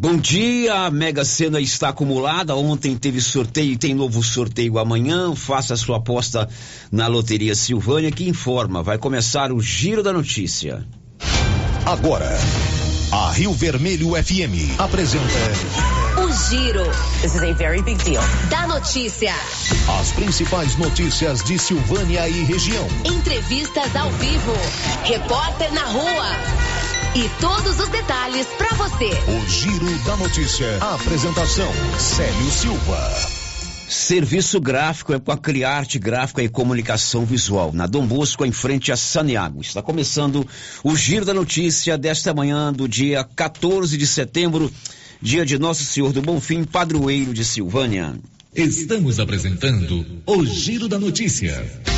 Bom dia, a Mega Sena está acumulada. Ontem teve sorteio e tem novo sorteio amanhã. Faça a sua aposta na Loteria Silvânia que informa. Vai começar o Giro da Notícia. Agora, a Rio Vermelho FM apresenta. O Giro. This is a very big deal. Da notícia. As principais notícias de Silvânia e região. Entrevistas ao vivo. Repórter na rua. E todos os detalhes para você. O Giro da Notícia. A apresentação: Célio Silva. Serviço gráfico é com a Criarte Gráfica e Comunicação Visual, na Dom Bosco, em frente a Saniago. Está começando o Giro da Notícia desta manhã do dia 14 de setembro, dia de Nosso Senhor do Bonfim, padroeiro de Silvânia. Estamos apresentando o Giro da Notícia.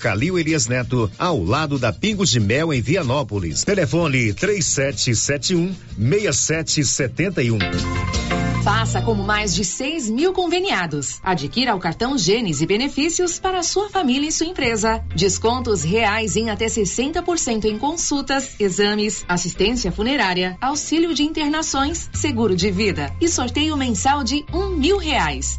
Calil Elias Neto, ao lado da Pingos de Mel em Vianópolis. Telefone 3771 6771. Faça como mais de 6 mil conveniados. Adquira o cartão Gênesis e benefícios para sua família e sua empresa. Descontos reais em até 60% em consultas, exames, assistência funerária, auxílio de internações, seguro de vida e sorteio mensal de um mil reais.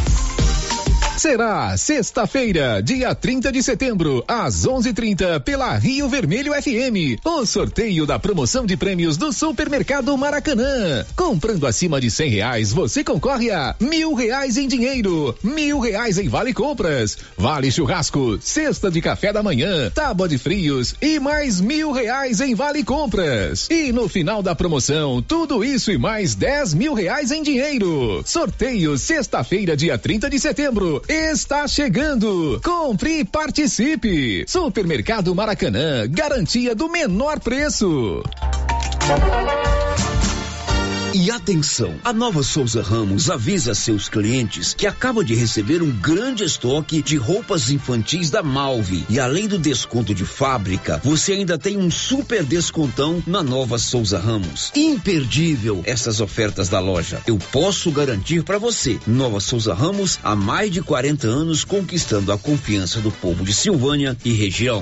Será sexta-feira, dia 30 de setembro, às 11:30 pela Rio Vermelho FM. O sorteio da promoção de prêmios do Supermercado Maracanã. Comprando acima de cem reais, você concorre a mil reais em dinheiro, mil reais em vale compras, vale churrasco, cesta de café da manhã, tábua de frios e mais mil reais em vale compras. E no final da promoção, tudo isso e mais dez mil reais em dinheiro. Sorteio sexta-feira, dia 30 de setembro está chegando. Compre e participe. Supermercado Maracanã, garantia do menor preço. E atenção, a Nova Souza Ramos avisa seus clientes que acaba de receber um grande estoque de roupas infantis da Malve. E além do desconto de fábrica, você ainda tem um super descontão na Nova Souza Ramos. Imperdível essas ofertas da loja. Eu posso garantir para você. Nova Souza Ramos há mais de 40 anos conquistando a confiança do povo de Silvânia e região.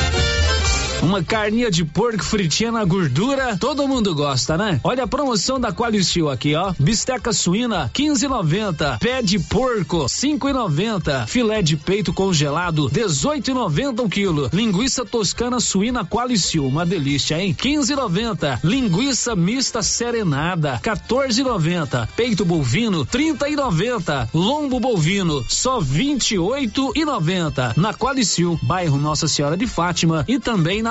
Uma carninha de porco fritinha na gordura, todo mundo gosta, né? Olha a promoção da Qualicil aqui, ó. Bisteca suína, 15,90. Pé de porco, 5,90. Filé de peito congelado, 18,90 um quilo. Linguiça toscana suína Qualicil, uma delícia, hein? 15,90. Linguiça mista serenada, 14,90. Peito bovino, 30,90. Lombo bovino, só 28,90. Na Qualicil, bairro Nossa Senhora de Fátima e também na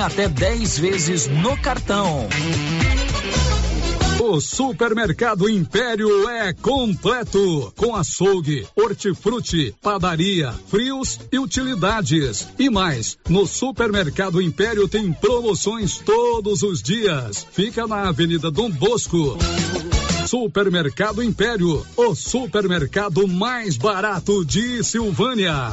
até 10 vezes no cartão. O Supermercado Império é completo, com açougue, hortifruti, padaria, frios e utilidades. E mais, no Supermercado Império tem promoções todos os dias. Fica na Avenida Dom Bosco. Supermercado Império, o supermercado mais barato de Silvânia.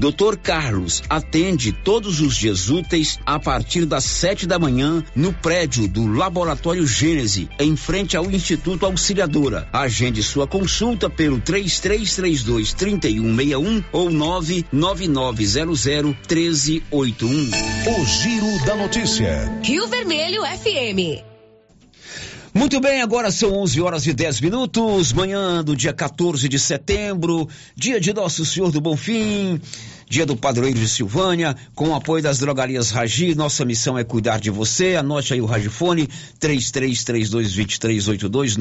Dr. Carlos atende todos os dias úteis a partir das sete da manhã no prédio do Laboratório Gênese, em frente ao Instituto Auxiliadora. Agende sua consulta pelo 3332 3161 ou 99900 1381. O Giro da Notícia. Rio Vermelho FM. Muito bem, agora são 11 horas e 10 minutos, manhã do dia 14 de setembro, dia de Nosso Senhor do Bom Fim, dia do padroeiro de Silvânia, com o apoio das drogarias Ragi, nossa missão é cuidar de você. Anote aí o Ragifone 33322382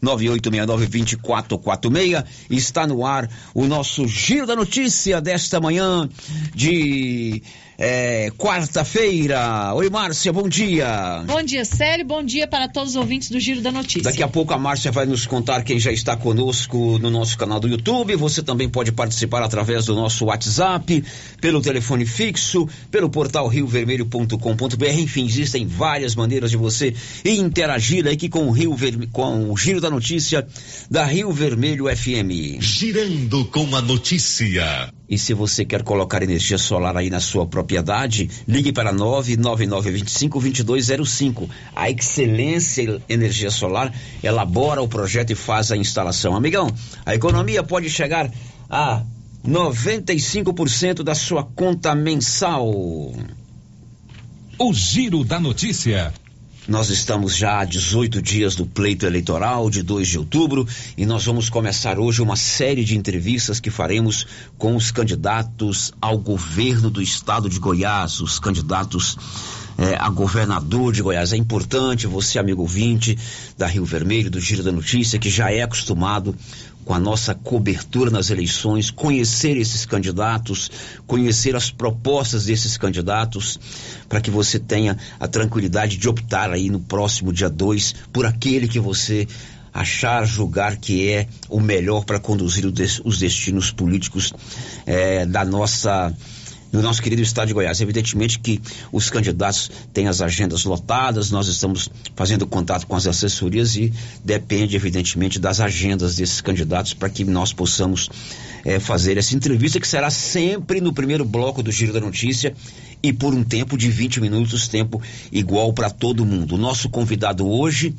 998692446. Está no ar o nosso giro da notícia desta manhã de é, quarta-feira. Oi, Márcia, bom dia. Bom dia, Célio. Bom dia para todos os ouvintes do Giro da Notícia. Daqui a pouco a Márcia vai nos contar quem já está conosco no nosso canal do YouTube. Você também pode participar através do nosso WhatsApp, pelo telefone fixo, pelo portal riovermelho.com.br. Enfim, existem várias maneiras de você interagir aqui com o Rio Ver... com o Giro da Notícia da Rio Vermelho FM. Girando com a notícia. E se você quer colocar energia solar aí na sua propriedade, ligue para 99925-2205. A Excelência Energia Solar elabora o projeto e faz a instalação. Amigão, a economia pode chegar a 95% da sua conta mensal. O Giro da Notícia. Nós estamos já a 18 dias do pleito eleitoral de 2 de outubro e nós vamos começar hoje uma série de entrevistas que faremos com os candidatos ao governo do estado de Goiás, os candidatos é, a governador de Goiás. É importante você, amigo ouvinte da Rio Vermelho, do Giro da Notícia, que já é acostumado com a nossa cobertura nas eleições, conhecer esses candidatos, conhecer as propostas desses candidatos, para que você tenha a tranquilidade de optar aí no próximo dia 2 por aquele que você achar, julgar que é o melhor para conduzir os destinos políticos é, da nossa no nosso querido estado de Goiás. Evidentemente que os candidatos têm as agendas lotadas, nós estamos fazendo contato com as assessorias e depende, evidentemente, das agendas desses candidatos para que nós possamos é, fazer essa entrevista, que será sempre no primeiro bloco do Giro da Notícia e por um tempo de 20 minutos, tempo igual para todo mundo. O nosso convidado hoje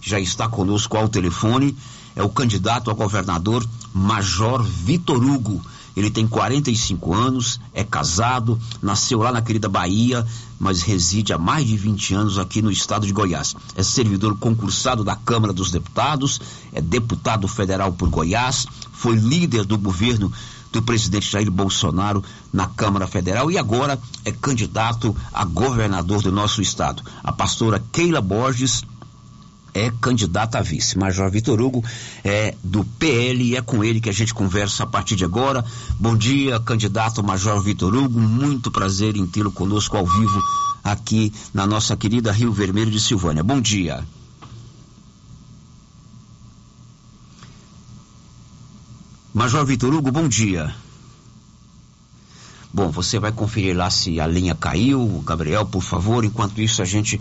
já está conosco ao telefone, é o candidato a governador Major Vitor Hugo ele tem 45 anos, é casado, nasceu lá na querida Bahia, mas reside há mais de 20 anos aqui no estado de Goiás. É servidor concursado da Câmara dos Deputados, é deputado federal por Goiás, foi líder do governo do presidente Jair Bolsonaro na Câmara Federal e agora é candidato a governador do nosso estado. A pastora Keila Borges é candidata a vice. Major Vitor Hugo é do PL e é com ele que a gente conversa a partir de agora. Bom dia, candidato Major Vitor Hugo. Muito prazer em tê-lo conosco ao vivo aqui na nossa querida Rio Vermelho de Silvânia. Bom dia. Major Vitor Hugo, bom dia. Bom, você vai conferir lá se a linha caiu, Gabriel, por favor. Enquanto isso, a gente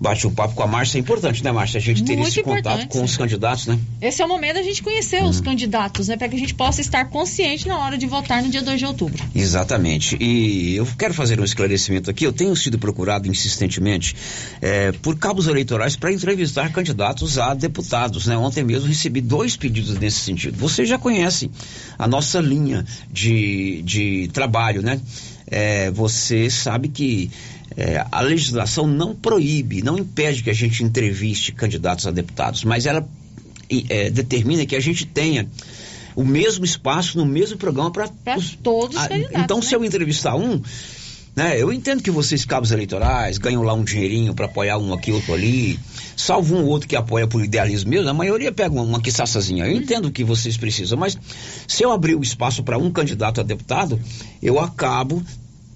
bate um papo com a Márcia. É importante, né, Márcia? A gente ter Muito esse contato com os candidatos, né? Esse é o momento da gente conhecer os candidatos, né? Para que a gente possa estar consciente na hora de votar no dia 2 de outubro. Exatamente. E eu quero fazer um esclarecimento aqui. Eu tenho sido procurado insistentemente eh, por cabos eleitorais para entrevistar candidatos a deputados. Né? Ontem mesmo recebi dois pedidos nesse sentido. Você já conhece a nossa linha de, de trabalho, né? É, você sabe que é, a legislação não proíbe, não impede que a gente entreviste candidatos a deputados, mas ela é, determina que a gente tenha o mesmo espaço no mesmo programa para todos os candidatos. Então, né? se eu entrevistar um, né, eu entendo que vocês, cabos eleitorais, ganham lá um dinheirinho para apoiar um aqui, outro ali, salvo um ou outro que apoia por idealismo mesmo, a maioria pega uma, uma quiçaçazinha. Eu entendo que vocês precisam, mas se eu abrir o espaço para um candidato a deputado, eu acabo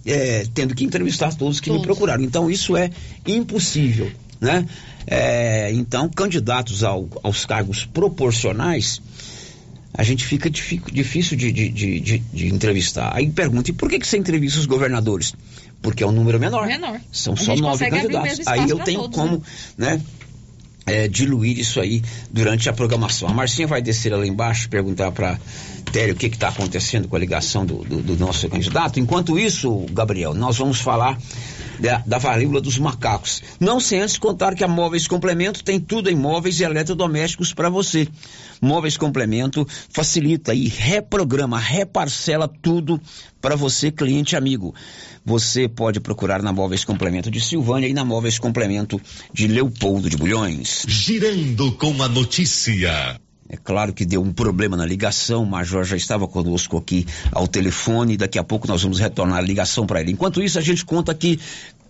é, tendo que entrevistar todos que todos. me procuraram. Então isso é impossível, né? É, então, candidatos ao, aos cargos proporcionais, a gente fica difícil de, de, de, de, entrevistar. Aí pergunta, e por que, que você entrevista os governadores? Porque é um número menor. Menor. São só nove candidatos. Aí eu tenho todos, como, né? né é, diluir isso aí durante a programação. A Marcinha vai descer lá embaixo perguntar para Tério o que está acontecendo com a ligação do, do, do, nosso candidato. Enquanto isso, Gabriel, nós vamos falar da, da varíola dos macacos. Não sem antes contar que a Móveis Complemento tem tudo em móveis e eletrodomésticos para você. Móveis Complemento facilita e reprograma, reparcela tudo para você, cliente amigo. Você pode procurar na Móveis Complemento de Silvânia e na Móveis Complemento de Leopoldo de Bulhões. Girando com a notícia. É claro que deu um problema na ligação, o Major já estava conosco aqui ao telefone, daqui a pouco nós vamos retornar a ligação para ele. Enquanto isso, a gente conta que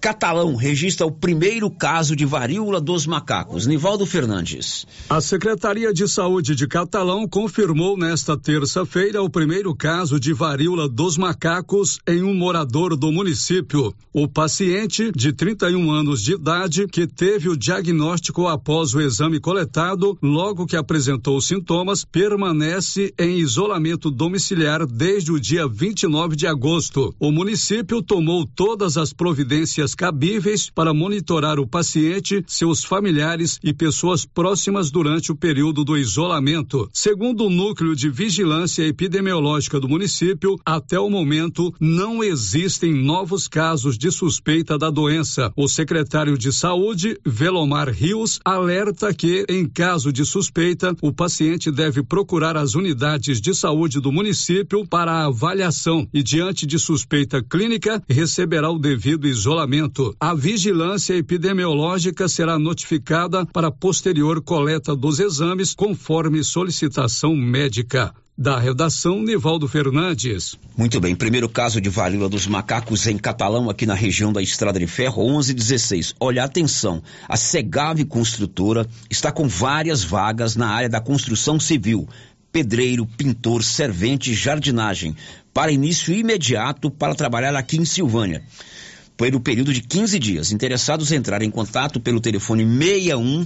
Catalão registra o primeiro caso de varíola dos macacos. Nivaldo Fernandes. A Secretaria de Saúde de Catalão confirmou nesta terça-feira o primeiro caso de varíola dos macacos em um morador do município. O paciente, de 31 anos de idade, que teve o diagnóstico após o exame coletado, logo que apresentou sintomas, permanece em isolamento domiciliar desde o dia 29 de agosto. O município tomou todas as providências medidas cabíveis para monitorar o paciente, seus familiares e pessoas próximas durante o período do isolamento. Segundo o Núcleo de Vigilância Epidemiológica do município, até o momento não existem novos casos de suspeita da doença. O secretário de Saúde, Velomar Rios, alerta que, em caso de suspeita, o paciente deve procurar as unidades de saúde do município para avaliação e, diante de suspeita clínica, receberá o devido isolamento a vigilância epidemiológica será notificada para posterior coleta dos exames conforme solicitação médica. Da redação, Nivaldo Fernandes. Muito bem, primeiro caso de varíola dos macacos em Catalão, aqui na região da Estrada de Ferro, 1116. Olha, atenção, a Segave Construtora está com várias vagas na área da construção civil. Pedreiro, pintor, servente, jardinagem, para início imediato para trabalhar aqui em Silvânia pelo período de 15 dias. Interessados entrarem em contato pelo telefone 61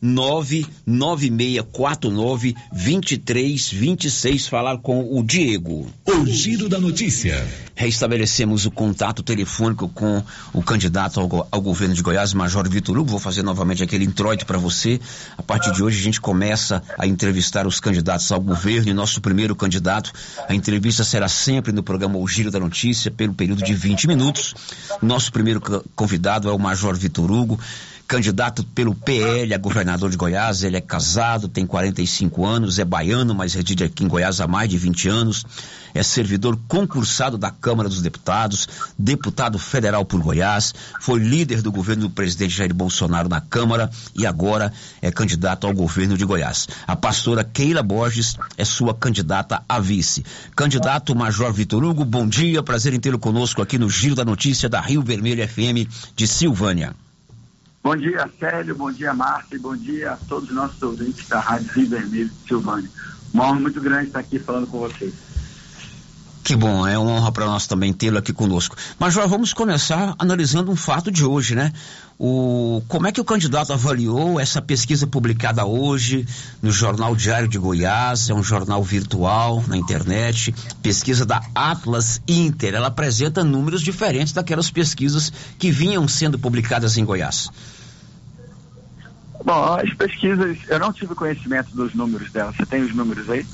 99649 2326 falar com o Diego. O giro da notícia. Reestabelecemos o contato telefônico com o candidato ao, ao governo de Goiás, Major Vitor Hugo. Vou fazer novamente aquele introito para você. A partir de hoje a gente começa a entrevistar os candidatos ao governo e nosso primeiro candidato. A entrevista será sempre no programa O Giro da Notícia pelo período de 20 minutos. Nosso primeiro convidado é o Major Vitor Hugo candidato pelo PL a governador de Goiás. Ele é casado, tem 45 anos, é baiano, mas reside aqui em Goiás há mais de 20 anos. É servidor concursado da Câmara dos Deputados, deputado federal por Goiás, foi líder do governo do presidente Jair Bolsonaro na Câmara e agora é candidato ao governo de Goiás. A pastora Keila Borges é sua candidata a vice. Candidato Major Vitor Hugo, bom dia, prazer em tê-lo conosco aqui no Giro da Notícia da Rio Vermelho FM de Silvânia. Bom dia, Célio, bom dia, Márcia, bom dia a todos os nossos ouvintes da Rádio Rio Vermelho de Silvânia. Uma honra muito grande estar aqui falando com vocês. Que bom, é uma honra para nós também tê-lo aqui conosco. Mas já vamos começar analisando um fato de hoje, né? O, como é que o candidato avaliou essa pesquisa publicada hoje no Jornal Diário de Goiás? É um jornal virtual na internet, pesquisa da Atlas Inter. Ela apresenta números diferentes daquelas pesquisas que vinham sendo publicadas em Goiás. Bom, as pesquisas, eu não tive conhecimento dos números dela. Você tem os números aí?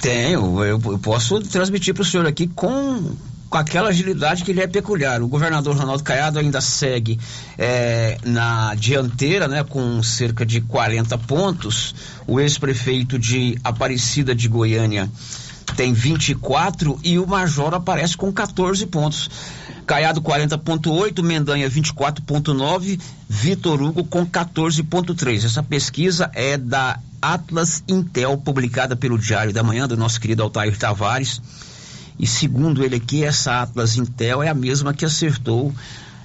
Tenho, eu, eu posso transmitir para o senhor aqui com, com aquela agilidade que lhe é peculiar. O governador Ronaldo Caiado ainda segue é, na dianteira, né, com cerca de 40 pontos. O ex-prefeito de Aparecida de Goiânia tem 24 e o Major aparece com 14 pontos. Caiado 40.8, Mendanha 24.9, Vitor Hugo com 14.3. Essa pesquisa é da Atlas Intel, publicada pelo Diário da Manhã, do nosso querido Altair Tavares. E segundo ele aqui, essa Atlas Intel é a mesma que acertou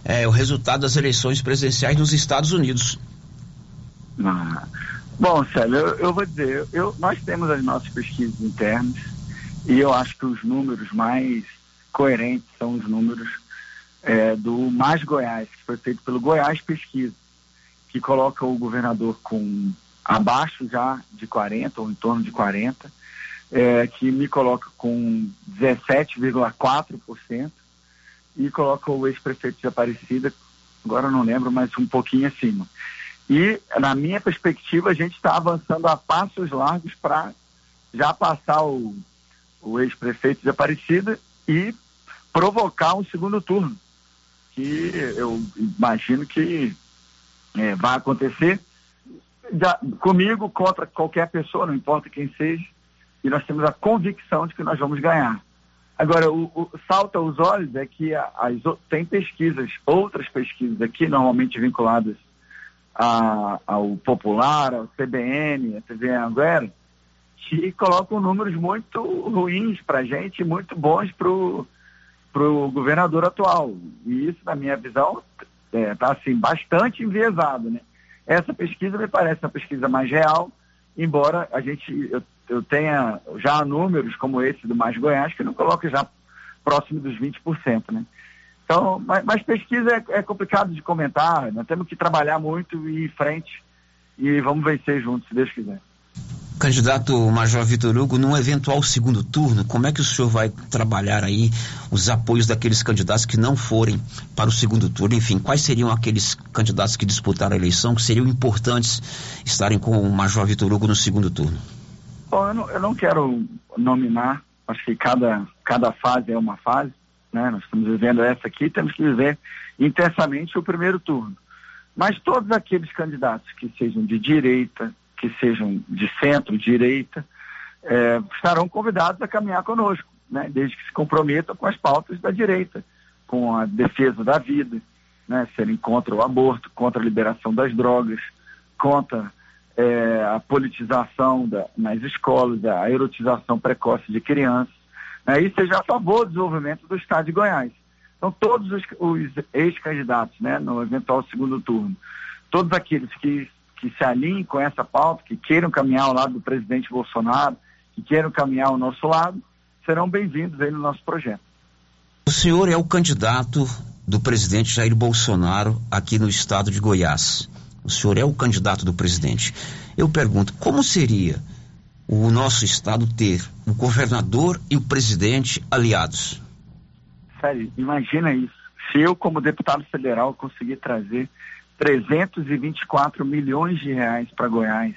é, o resultado das eleições presidenciais nos Estados Unidos. Ah, bom, Célio, eu, eu vou dizer, eu, nós temos as nossas pesquisas internas e eu acho que os números mais coerentes são os números é, do Mais Goiás, que foi feito pelo Goiás Pesquisa, que coloca o governador com abaixo já de 40 ou em torno de 40, é, que me coloca com 17,4% e coloca o ex-prefeito de Aparecida, agora não lembro, mas um pouquinho acima. E, na minha perspectiva, a gente está avançando a passos largos para já passar o, o ex-prefeito de Aparecida e provocar um segundo turno, que eu imagino que é, vai acontecer da, comigo, contra qualquer pessoa, não importa quem seja, e nós temos a convicção de que nós vamos ganhar. Agora, o, o salta aos olhos é que as, tem pesquisas, outras pesquisas aqui, normalmente vinculadas a, ao Popular, ao CBN, a TV Anguera, que colocam números muito ruins para a gente, muito bons para o governador atual. E isso, na minha visão, está é, tá, assim, bastante enviesado. Né? Essa pesquisa me parece uma pesquisa mais real, embora a gente eu, eu tenha já números como esse do Mais Goiás, que não coloca já próximo dos 20%. Né? Então, mas, mas pesquisa é, é, complicado de comentar, nós temos que trabalhar muito e ir em frente e vamos vencer juntos, se Deus quiser. Candidato Major Vitor Hugo, num eventual segundo turno, como é que o senhor vai trabalhar aí os apoios daqueles candidatos que não forem para o segundo turno? Enfim, quais seriam aqueles candidatos que disputaram a eleição que seriam importantes estarem com o Major Vitor Hugo no segundo turno? Bom, eu não, eu não quero nominar, acho que cada, cada fase é uma fase, né? Nós estamos vivendo essa aqui, temos que viver intensamente o primeiro turno. Mas todos aqueles candidatos que sejam de direita, que sejam de centro-direita, é, estarão convidados a caminhar conosco, né, desde que se comprometam com as pautas da direita, com a defesa da vida, né, serem contra o aborto, contra a liberação das drogas, contra é, a politização da, nas escolas, a erotização precoce de crianças, né, e seja a favor do desenvolvimento do Estado de Goiás. Então, todos os, os ex-candidatos, né, no eventual segundo turno, todos aqueles que que se alinhem com essa pauta, que queiram caminhar ao lado do presidente Bolsonaro, que queiram caminhar ao nosso lado, serão bem-vindos aí no nosso projeto. O senhor é o candidato do presidente Jair Bolsonaro aqui no estado de Goiás. O senhor é o candidato do presidente. Eu pergunto, como seria o nosso estado ter o governador e o presidente aliados? Sério, imagina isso. Se eu, como deputado federal, conseguir trazer 324 milhões de reais para Goiás,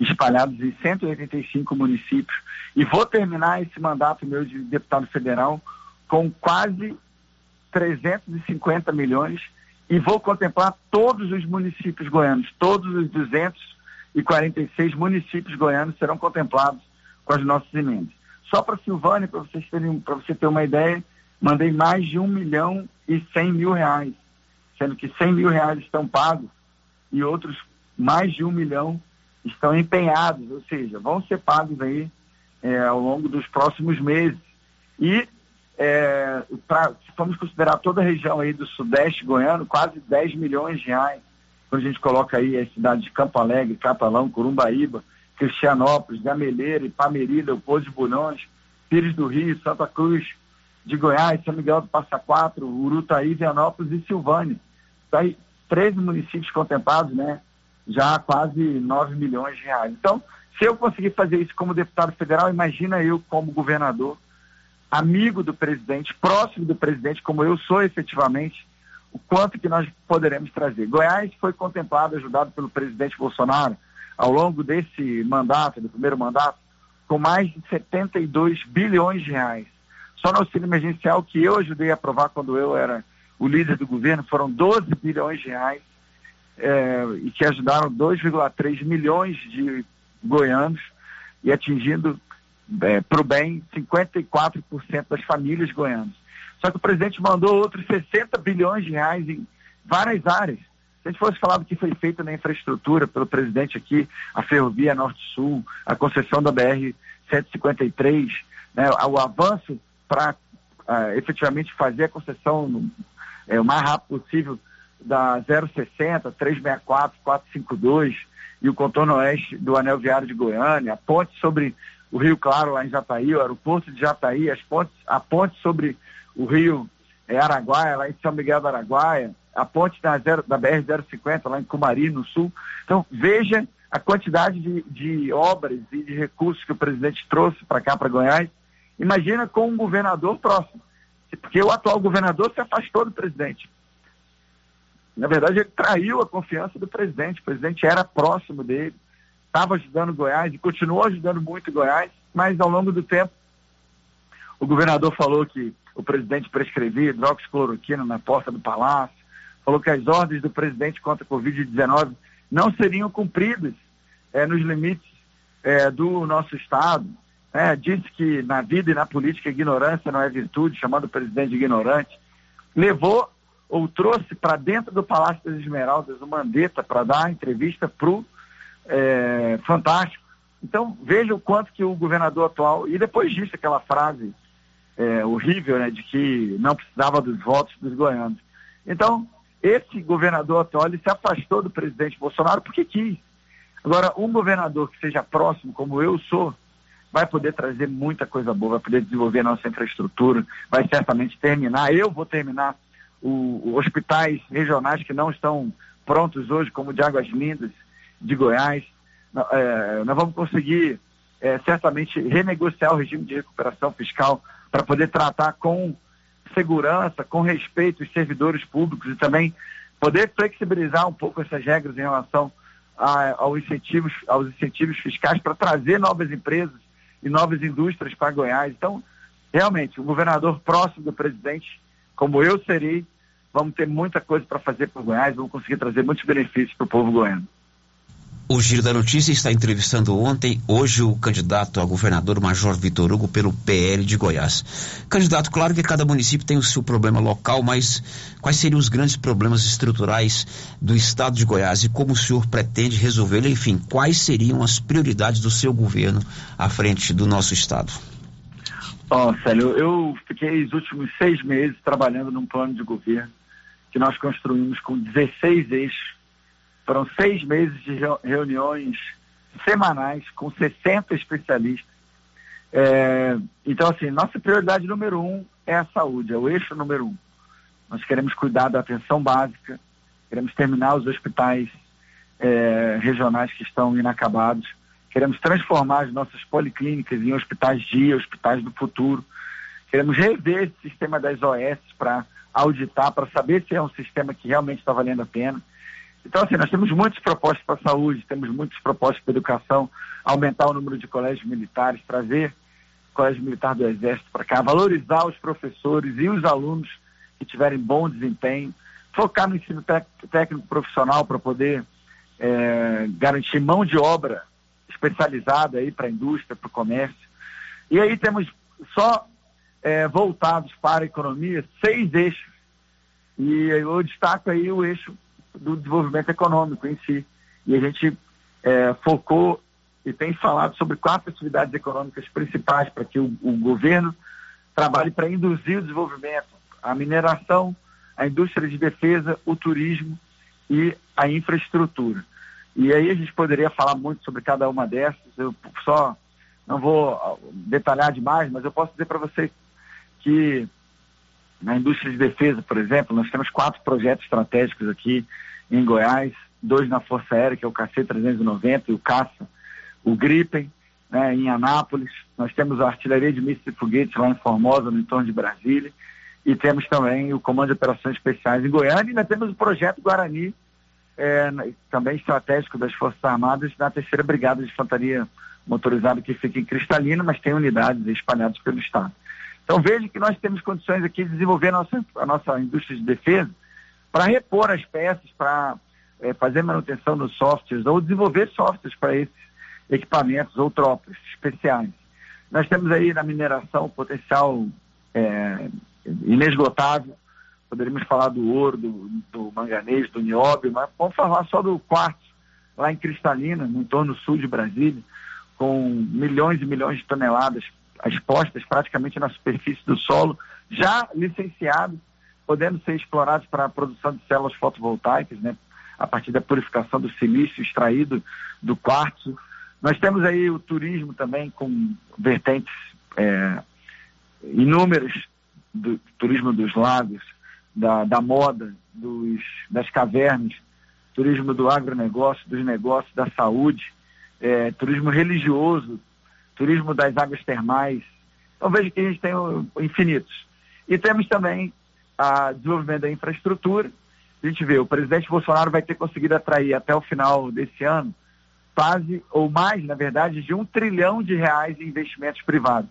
espalhados em 185 municípios. E vou terminar esse mandato meu de deputado federal com quase 350 milhões e vou contemplar todos os municípios goianos, todos os 246 municípios goianos serão contemplados com as nossas emendas. Só para Silvânia, para você ter uma ideia, mandei mais de um milhão e cem mil reais sendo que 100 mil reais estão pagos e outros mais de um milhão estão empenhados, ou seja, vão ser pagos aí é, ao longo dos próximos meses. E é, pra, se formos considerar toda a região aí do sudeste goiano, quase 10 milhões de reais, quando a gente coloca aí as cidades de Campo Alegre, Catalão, Curumbaíba, Cristianópolis, Gameleira, Ipameri, Leopoldo de Bulhões, Pires do Rio, Santa Cruz, de Goiás, São Miguel do Passa Quatro, Urutaí, Vianópolis e Silvânia. Está aí 13 municípios contemplados, né? Já quase 9 milhões de reais. Então, se eu conseguir fazer isso como deputado federal, imagina eu como governador, amigo do presidente, próximo do presidente, como eu sou efetivamente, o quanto que nós poderemos trazer. Goiás foi contemplado, ajudado pelo presidente Bolsonaro, ao longo desse mandato, do primeiro mandato, com mais de 72 bilhões de reais. Só no auxílio emergencial que eu ajudei a aprovar quando eu era o líder do governo foram 12 bilhões de reais é, e que ajudaram 2,3 milhões de goianos e atingindo é, para o bem 54% das famílias goianas. Só que o presidente mandou outros 60 bilhões de reais em várias áreas. Se a gente fosse falar do que foi feito na infraestrutura pelo presidente aqui, a ferrovia Norte-Sul, a concessão da BR-153, né, o avanço para uh, efetivamente fazer a concessão no, é, o mais rápido possível da 060, 364, 452 e o contorno oeste do anel viário de Goiânia, a ponte sobre o Rio Claro lá em Jataí, o aeroporto de Jataí, as pontes, a ponte sobre o rio é, Araguaia, lá em São Miguel do Araguaia, a ponte da, da BR-050 lá em Cumari, no sul. Então, veja a quantidade de, de obras e de recursos que o presidente trouxe para cá, para Goiás. Imagina com um governador próximo, porque o atual governador se afastou do presidente. Na verdade, ele traiu a confiança do presidente. O presidente era próximo dele, estava ajudando Goiás e continuou ajudando muito Goiás, mas ao longo do tempo, o governador falou que o presidente prescrevia hidroxicloroquina na porta do palácio, falou que as ordens do presidente contra a Covid-19 não seriam cumpridas é, nos limites é, do nosso Estado. É, disse que na vida e na política ignorância não é virtude, chamando o presidente de ignorante. Levou ou trouxe para dentro do Palácio das Esmeraldas o Mandetta para dar entrevista para o é, Fantástico. Então, veja o quanto que o governador atual, e depois disso aquela frase é, horrível, né, de que não precisava dos votos dos goianos. Então, esse governador atual ele se afastou do presidente Bolsonaro porque quis. Agora, um governador que seja próximo, como eu sou, vai poder trazer muita coisa boa, vai poder desenvolver nossa infraestrutura, vai certamente terminar. Eu vou terminar o, hospitais regionais que não estão prontos hoje, como o de Águas Lindas, de Goiás. É, nós vamos conseguir é, certamente renegociar o regime de recuperação fiscal para poder tratar com segurança, com respeito os servidores públicos e também poder flexibilizar um pouco essas regras em relação a, aos, incentivos, aos incentivos fiscais para trazer novas empresas e novas indústrias para Goiás. Então, realmente, o governador próximo do presidente, como eu serei, vamos ter muita coisa para fazer para Goiás, vamos conseguir trazer muitos benefícios para o povo goiano. O Giro da Notícia está entrevistando ontem, hoje, o candidato a governador Major Vitor Hugo pelo PL de Goiás. Candidato, claro que cada município tem o seu problema local, mas quais seriam os grandes problemas estruturais do estado de Goiás e como o senhor pretende resolvê-los? Enfim, quais seriam as prioridades do seu governo à frente do nosso estado? Ó, oh, Célio, eu fiquei os últimos seis meses trabalhando num plano de governo que nós construímos com 16 eixos. Foram seis meses de reuniões semanais com 60 especialistas. É, então, assim, nossa prioridade número um é a saúde, é o eixo número um. Nós queremos cuidar da atenção básica, queremos terminar os hospitais é, regionais que estão inacabados, queremos transformar as nossas policlínicas em hospitais dia, hospitais do futuro, queremos rever esse sistema das OS para auditar para saber se é um sistema que realmente está valendo a pena. Então, assim, nós temos muitos propostos para a saúde, temos muitos propostos para a educação, aumentar o número de colégios militares, trazer o colégio militar do Exército para cá, valorizar os professores e os alunos que tiverem bom desempenho, focar no ensino técnico profissional para poder é, garantir mão de obra especializada aí para a indústria, para o comércio. E aí temos só é, voltados para a economia, seis eixos. E eu destaco aí o eixo do desenvolvimento econômico em si. E a gente é, focou e tem falado sobre quatro atividades econômicas principais para que o, o governo trabalhe para induzir o desenvolvimento: a mineração, a indústria de defesa, o turismo e a infraestrutura. E aí a gente poderia falar muito sobre cada uma dessas. Eu só não vou detalhar demais, mas eu posso dizer para você que na indústria de defesa, por exemplo, nós temos quatro projetos estratégicos aqui em Goiás, dois na Força Aérea, que é o KC-390 e o Caça, o Gripen, né, em Anápolis, nós temos a artilharia de mísseis e foguetes lá em Formosa, no entorno de Brasília, e temos também o Comando de Operações Especiais em Goiânia, e ainda temos o projeto Guarani, é, também estratégico das Forças Armadas, na terceira Brigada de Infantaria Motorizada, que fica em Cristalina, mas tem unidades espalhadas pelo Estado. Então veja que nós temos condições aqui de desenvolver a nossa, a nossa indústria de defesa para repor as peças, para é, fazer manutenção dos softwares ou desenvolver softwares para esses equipamentos ou tropas especiais. Nós temos aí na mineração potencial é, inesgotável. Poderíamos falar do ouro, do, do manganês, do nióbio, mas vamos falar só do quartzo, lá em Cristalina, no entorno sul de Brasília, com milhões e milhões de toneladas expostas praticamente na superfície do solo, já licenciados, podendo ser explorados para a produção de células fotovoltaicas, né, a partir da purificação do silício extraído do quartzo. Nós temos aí o turismo também com vertentes é, inúmeras do turismo dos lagos, da, da moda, dos, das cavernas, turismo do agronegócio, dos negócios, da saúde, é, turismo religioso, turismo das águas termais. Então veja que a gente tem infinitos. E temos também a desenvolvimento da infraestrutura. A gente vê, o presidente Bolsonaro vai ter conseguido atrair até o final desse ano quase, ou mais, na verdade, de um trilhão de reais em investimentos privados,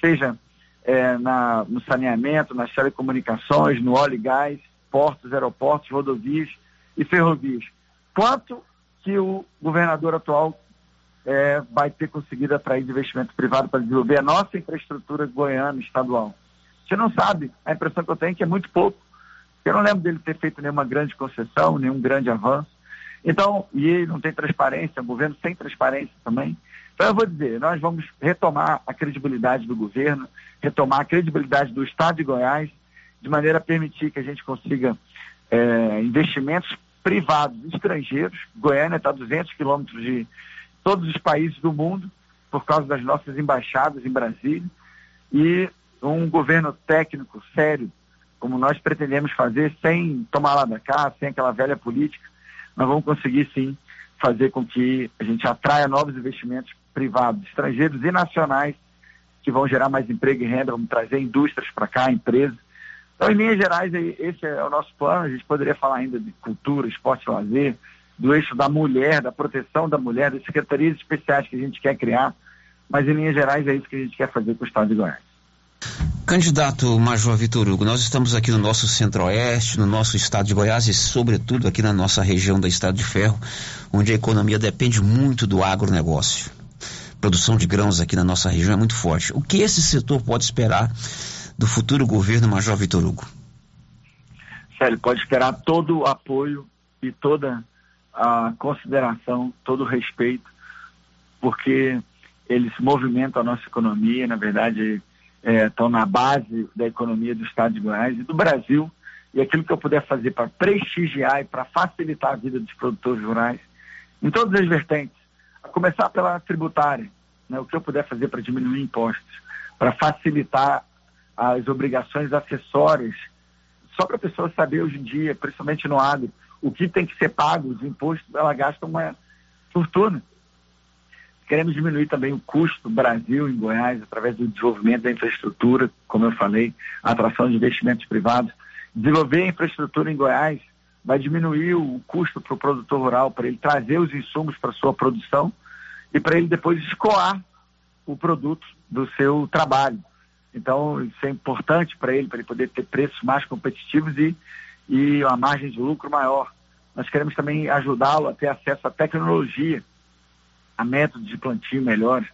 seja é, na, no saneamento, nas telecomunicações, no óleo e gás, portos, aeroportos, rodovias e ferrovias. Quanto que o governador atual é, vai ter conseguido atrair investimento privado para desenvolver a nossa infraestrutura goiana estadual? Você não sabe, a impressão que eu tenho é que é muito pouco. Eu não lembro dele ter feito nenhuma grande concessão, nenhum grande avanço. Então, e ele não tem transparência, o governo sem transparência também. Então, eu vou dizer, nós vamos retomar a credibilidade do governo, retomar a credibilidade do Estado de Goiás, de maneira a permitir que a gente consiga é, investimentos privados estrangeiros. Goiânia está a 200 quilômetros de todos os países do mundo, por causa das nossas embaixadas em Brasília, e um governo técnico sério, como nós pretendemos fazer, sem tomar lá da cá, sem aquela velha política, nós vamos conseguir sim fazer com que a gente atraia novos investimentos privados, estrangeiros e nacionais, que vão gerar mais emprego e renda, vamos trazer indústrias para cá, empresas. Então, em linhas gerais, esse é o nosso plano. A gente poderia falar ainda de cultura, esporte lazer, do eixo da mulher, da proteção da mulher, das secretarias especiais que a gente quer criar, mas em linhas gerais é isso que a gente quer fazer com o Estado de Goiás. Candidato Major Vitor Hugo, nós estamos aqui no nosso centro-oeste, no nosso estado de Goiás e, sobretudo, aqui na nossa região da Estado de Ferro, onde a economia depende muito do agronegócio. A produção de grãos aqui na nossa região é muito forte. O que esse setor pode esperar do futuro governo Major Vitor Hugo? Sério, pode esperar todo o apoio e toda a consideração, todo o respeito, porque eles movimentam a nossa economia, na verdade estão é, na base da economia do Estado de Goiás e do Brasil, e aquilo que eu puder fazer para prestigiar e para facilitar a vida dos produtores rurais, em todas as vertentes, a começar pela tributária, né, o que eu puder fazer para diminuir impostos, para facilitar as obrigações acessórias, só para a pessoa saber hoje em dia, principalmente no agro, o que tem que ser pago, os impostos, ela gasta uma fortuna. Queremos diminuir também o custo do Brasil em Goiás através do desenvolvimento da infraestrutura, como eu falei, atração de investimentos privados. Desenvolver a infraestrutura em Goiás vai diminuir o custo para o produtor rural, para ele trazer os insumos para sua produção e para ele depois escoar o produto do seu trabalho. Então, isso é importante para ele, para ele poder ter preços mais competitivos e, e uma margem de lucro maior. Nós queremos também ajudá-lo a ter acesso à tecnologia a métodos de plantio melhores,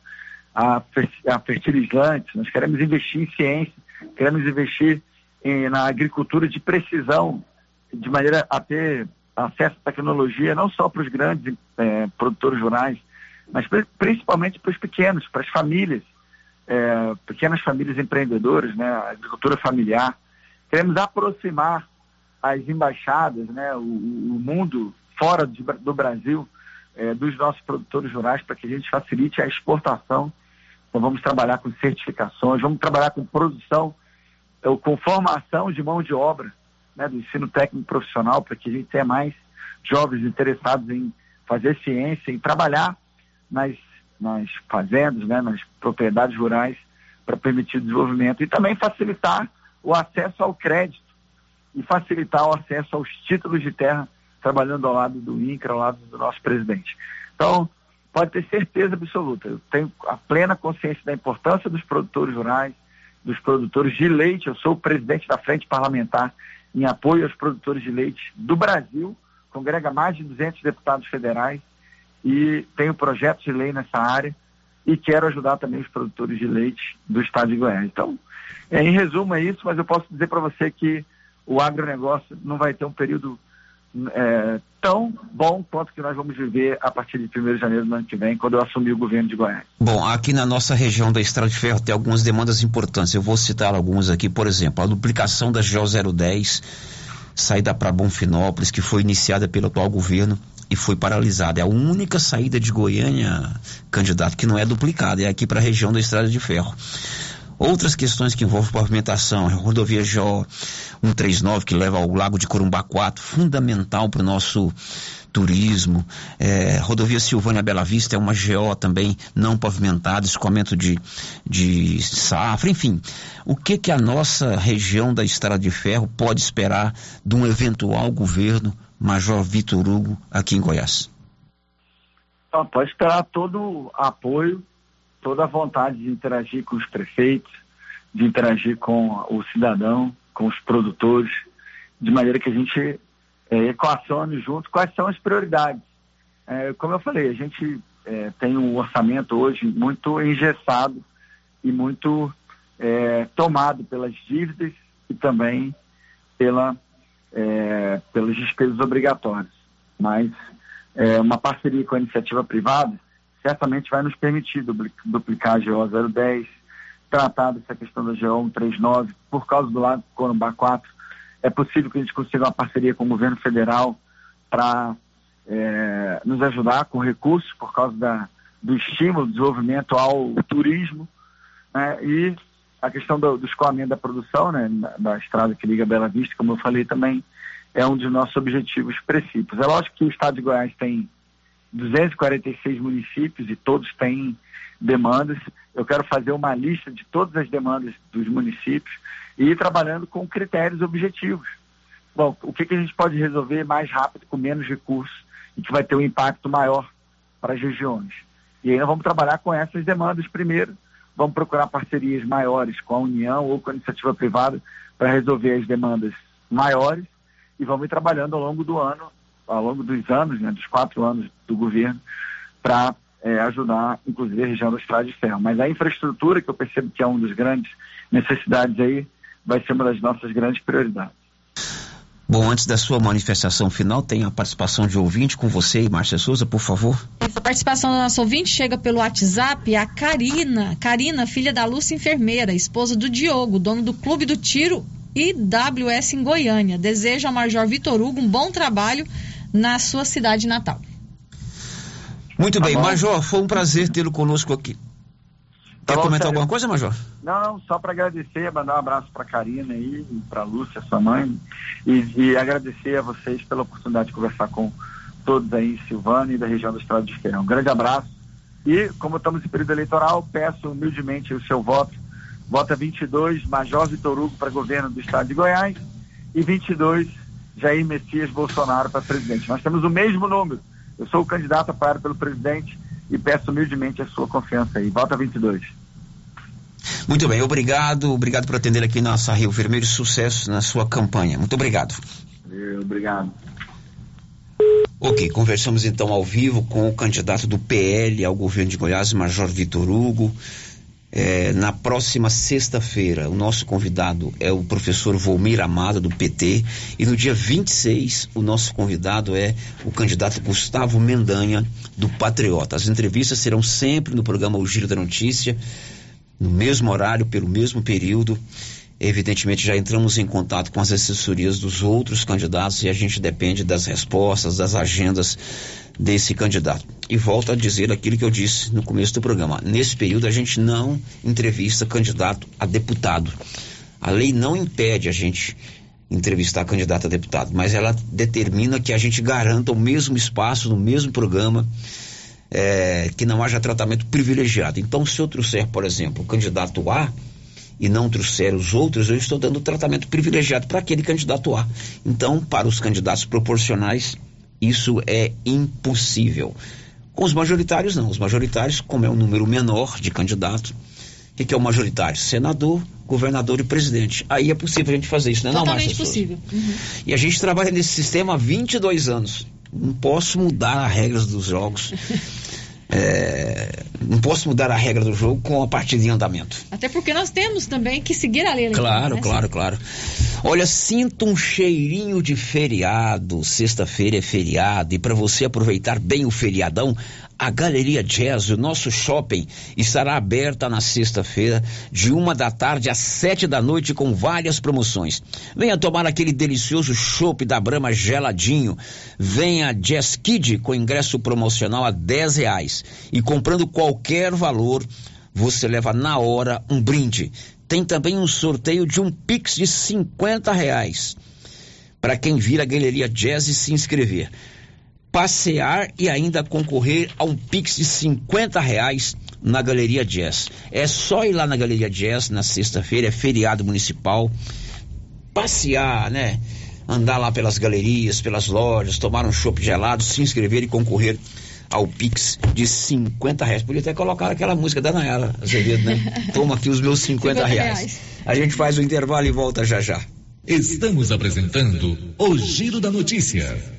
a, a fertilizantes, nós queremos investir em ciência, queremos investir em, na agricultura de precisão, de maneira a ter acesso à tecnologia, não só para os grandes é, produtores rurais, mas principalmente para os pequenos, para as famílias, é, pequenas famílias empreendedoras, né, agricultura familiar. Queremos aproximar as embaixadas, né, o, o mundo fora de, do Brasil, é, dos nossos produtores rurais para que a gente facilite a exportação. Então vamos trabalhar com certificações, vamos trabalhar com produção, com formação de mão de obra né, do ensino técnico profissional para que a gente tenha mais jovens interessados em fazer ciência e trabalhar nas, nas fazendas, né, nas propriedades rurais para permitir o desenvolvimento e também facilitar o acesso ao crédito e facilitar o acesso aos títulos de terra trabalhando ao lado do INCRA, ao lado do nosso presidente. Então, pode ter certeza absoluta, eu tenho a plena consciência da importância dos produtores rurais, dos produtores de leite, eu sou o presidente da Frente Parlamentar em apoio aos produtores de leite do Brasil, congrega mais de 200 deputados federais e tenho projetos de lei nessa área e quero ajudar também os produtores de leite do estado de Goiás. Então, é, em resumo é isso, mas eu posso dizer para você que o agronegócio não vai ter um período é, tão bom quanto que nós vamos viver a partir de 1 de janeiro do ano que vem, quando eu assumir o governo de Goiás. Bom, aqui na nossa região da Estrada de Ferro tem algumas demandas importantes. Eu vou citar algumas aqui, por exemplo, a duplicação da GO 010, saída para Bonfinópolis, que foi iniciada pelo atual governo e foi paralisada. É a única saída de Goiânia, candidato, que não é duplicada, é aqui para a região da Estrada de Ferro. Outras questões que envolvem pavimentação, rodovia GO 139 que leva ao Lago de Corumbá 4, fundamental para o nosso turismo. É, rodovia Silvânia Bela Vista é uma GO também não pavimentada, escoamento de, de safra, enfim. O que que a nossa região da Estrada de Ferro pode esperar de um eventual governo Major Vitor Hugo aqui em Goiás? Então, pode esperar todo apoio, toda a vontade de interagir com os prefeitos, de interagir com o cidadão, com os produtores, de maneira que a gente é, equacione junto quais são as prioridades. É, como eu falei, a gente é, tem um orçamento hoje muito engessado e muito é, tomado pelas dívidas e também pela, é, pelas despesas obrigatórias. Mas é, uma parceria com a iniciativa privada certamente vai nos permitir duplicar a GO 010, tratar dessa questão da GO 139, por causa do lado do Corumbá 4, é possível que a gente consiga uma parceria com o governo federal para é, nos ajudar com recursos por causa da, do estímulo, do desenvolvimento ao turismo, né? e a questão do, do escoamento da produção, né, da, da, estrada que liga Bela Vista, como eu falei também, é um dos nossos objetivos precípios. É lógico que o estado de Goiás tem 246 municípios e todos têm demandas. Eu quero fazer uma lista de todas as demandas dos municípios e ir trabalhando com critérios objetivos. Bom, o que, que a gente pode resolver mais rápido, com menos recursos e que vai ter um impacto maior para as regiões. E aí nós vamos trabalhar com essas demandas primeiro, vamos procurar parcerias maiores com a União ou com a iniciativa privada para resolver as demandas maiores e vamos ir trabalhando ao longo do ano, ao longo dos anos, né, dos quatro anos do governo, para é, ajudar, inclusive, a região da Estrada de Ferro. Mas a infraestrutura, que eu percebo que é uma das grandes necessidades aí, vai ser uma das nossas grandes prioridades. Bom, antes da sua manifestação final, tem a participação de ouvinte com você e Márcia Souza, por favor. A participação da nossa ouvinte chega pelo WhatsApp, a Karina. Karina, filha da Lúcia Enfermeira, esposa do Diogo, dono do Clube do Tiro IWS em Goiânia. Deseja ao Major Vitor Hugo um bom trabalho na sua cidade natal. Muito tá bem, Major, foi um prazer tê-lo conosco aqui. Quer tá comentar alguma coisa, Major? Não, não, só para agradecer, mandar um abraço para Karina aí, para Lúcia, sua mãe, e, e, agradecer a vocês pela oportunidade de conversar com todos aí em Silvânia e da região do Estado de Ferro. Um grande abraço. E, como estamos em período eleitoral, peço humildemente o seu voto. Vota 22, Major Vitor Hugo para governo do Estado de Goiás e 22, Jair Messias Bolsonaro para presidente. Nós temos o mesmo número. Eu sou o candidato apoiado pelo presidente e peço humildemente a sua confiança aí. Vota 22. Muito bem, obrigado, obrigado por atender aqui nossa Rio Vermelho, sucesso na sua campanha. Muito obrigado. Obrigado. Ok, conversamos então ao vivo com o candidato do PL ao governo de Goiás, Major Vitor Hugo. É, na próxima sexta-feira, o nosso convidado é o professor Volmir Amado, do PT, e no dia 26, o nosso convidado é o candidato Gustavo Mendanha, do Patriota. As entrevistas serão sempre no programa O Giro da Notícia no mesmo horário, pelo mesmo período. Evidentemente, já entramos em contato com as assessorias dos outros candidatos e a gente depende das respostas, das agendas desse candidato. E volto a dizer aquilo que eu disse no começo do programa: nesse período, a gente não entrevista candidato a deputado. A lei não impede a gente entrevistar candidato a deputado, mas ela determina que a gente garanta o mesmo espaço no mesmo programa é, que não haja tratamento privilegiado. Então, se eu trouxer, por exemplo, o candidato A e não trouxer os outros, eu estou dando tratamento privilegiado para aquele candidato A. Então, para os candidatos proporcionais, isso é impossível. Com os majoritários, não. Os majoritários, como é um número menor de candidatos, o que, é o majoritário? Senador, governador e presidente. Aí é possível a gente fazer isso, não é, não, Totalmente possível. Uhum. E a gente trabalha nesse sistema há 22 anos. Não posso mudar as regras dos jogos. É, não posso mudar a regra do jogo com a partida em andamento. Até porque nós temos também que seguir a lei. Claro, né? claro, claro. Olha, sinto um cheirinho de feriado. Sexta-feira é feriado e para você aproveitar bem o feriadão, a Galeria Jazz, o nosso shopping, estará aberta na sexta-feira, de uma da tarde às sete da noite, com várias promoções. Venha tomar aquele delicioso chopp da Brama geladinho. Venha Jazz Kid com ingresso promocional a dez reais. E comprando qualquer valor, você leva na hora um brinde. Tem também um sorteio de um Pix de 50 reais para quem vir à Galeria Jazz e se inscrever. Passear e ainda concorrer a um Pix de 50 reais na Galeria Jazz. É só ir lá na Galeria Jazz na sexta-feira, é feriado municipal. Passear, né? Andar lá pelas galerias, pelas lojas, tomar um chopp gelado, se inscrever e concorrer ao Pix de 50 reais. Podia até colocar aquela música da Nayara Azevedo, né? Toma aqui os meus 50, 50 reais. reais. A gente faz o intervalo e volta já já. Estamos apresentando o Giro da Notícia.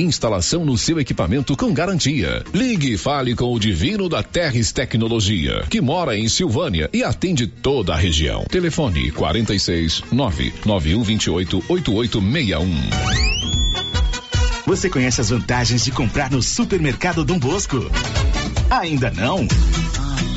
Instalação no seu equipamento com garantia. Ligue e fale com o Divino da Terres Tecnologia, que mora em Silvânia e atende toda a região. Telefone 46 99128 8861. Você conhece as vantagens de comprar no supermercado Dom Bosco? Ainda não?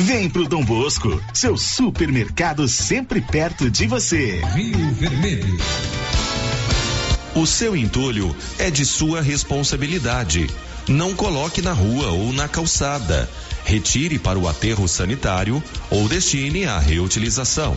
Vem pro Dom Bosco, seu supermercado sempre perto de você. Rio Vermelho. O seu entulho é de sua responsabilidade. Não coloque na rua ou na calçada. Retire para o aterro sanitário ou destine à reutilização.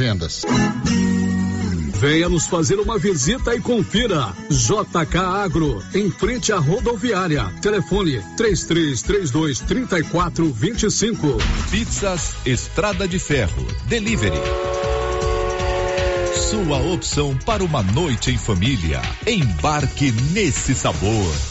vendas. Venha nos fazer uma visita e confira. JK Agro, em frente à rodoviária. Telefone 3332 3425. Pizzas Estrada de Ferro. Delivery. Sua opção para uma noite em família. Embarque nesse sabor.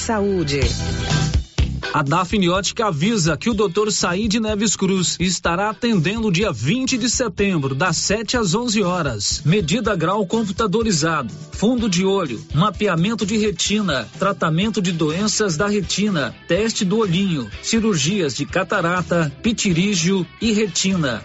saúde. A Dafniótica avisa que o Dr. Saíde Neves Cruz estará atendendo dia 20 de setembro, das 7 às 11 horas. Medida grau computadorizado, fundo de olho, mapeamento de retina, tratamento de doenças da retina, teste do olhinho, cirurgias de catarata, pitirígio e retina.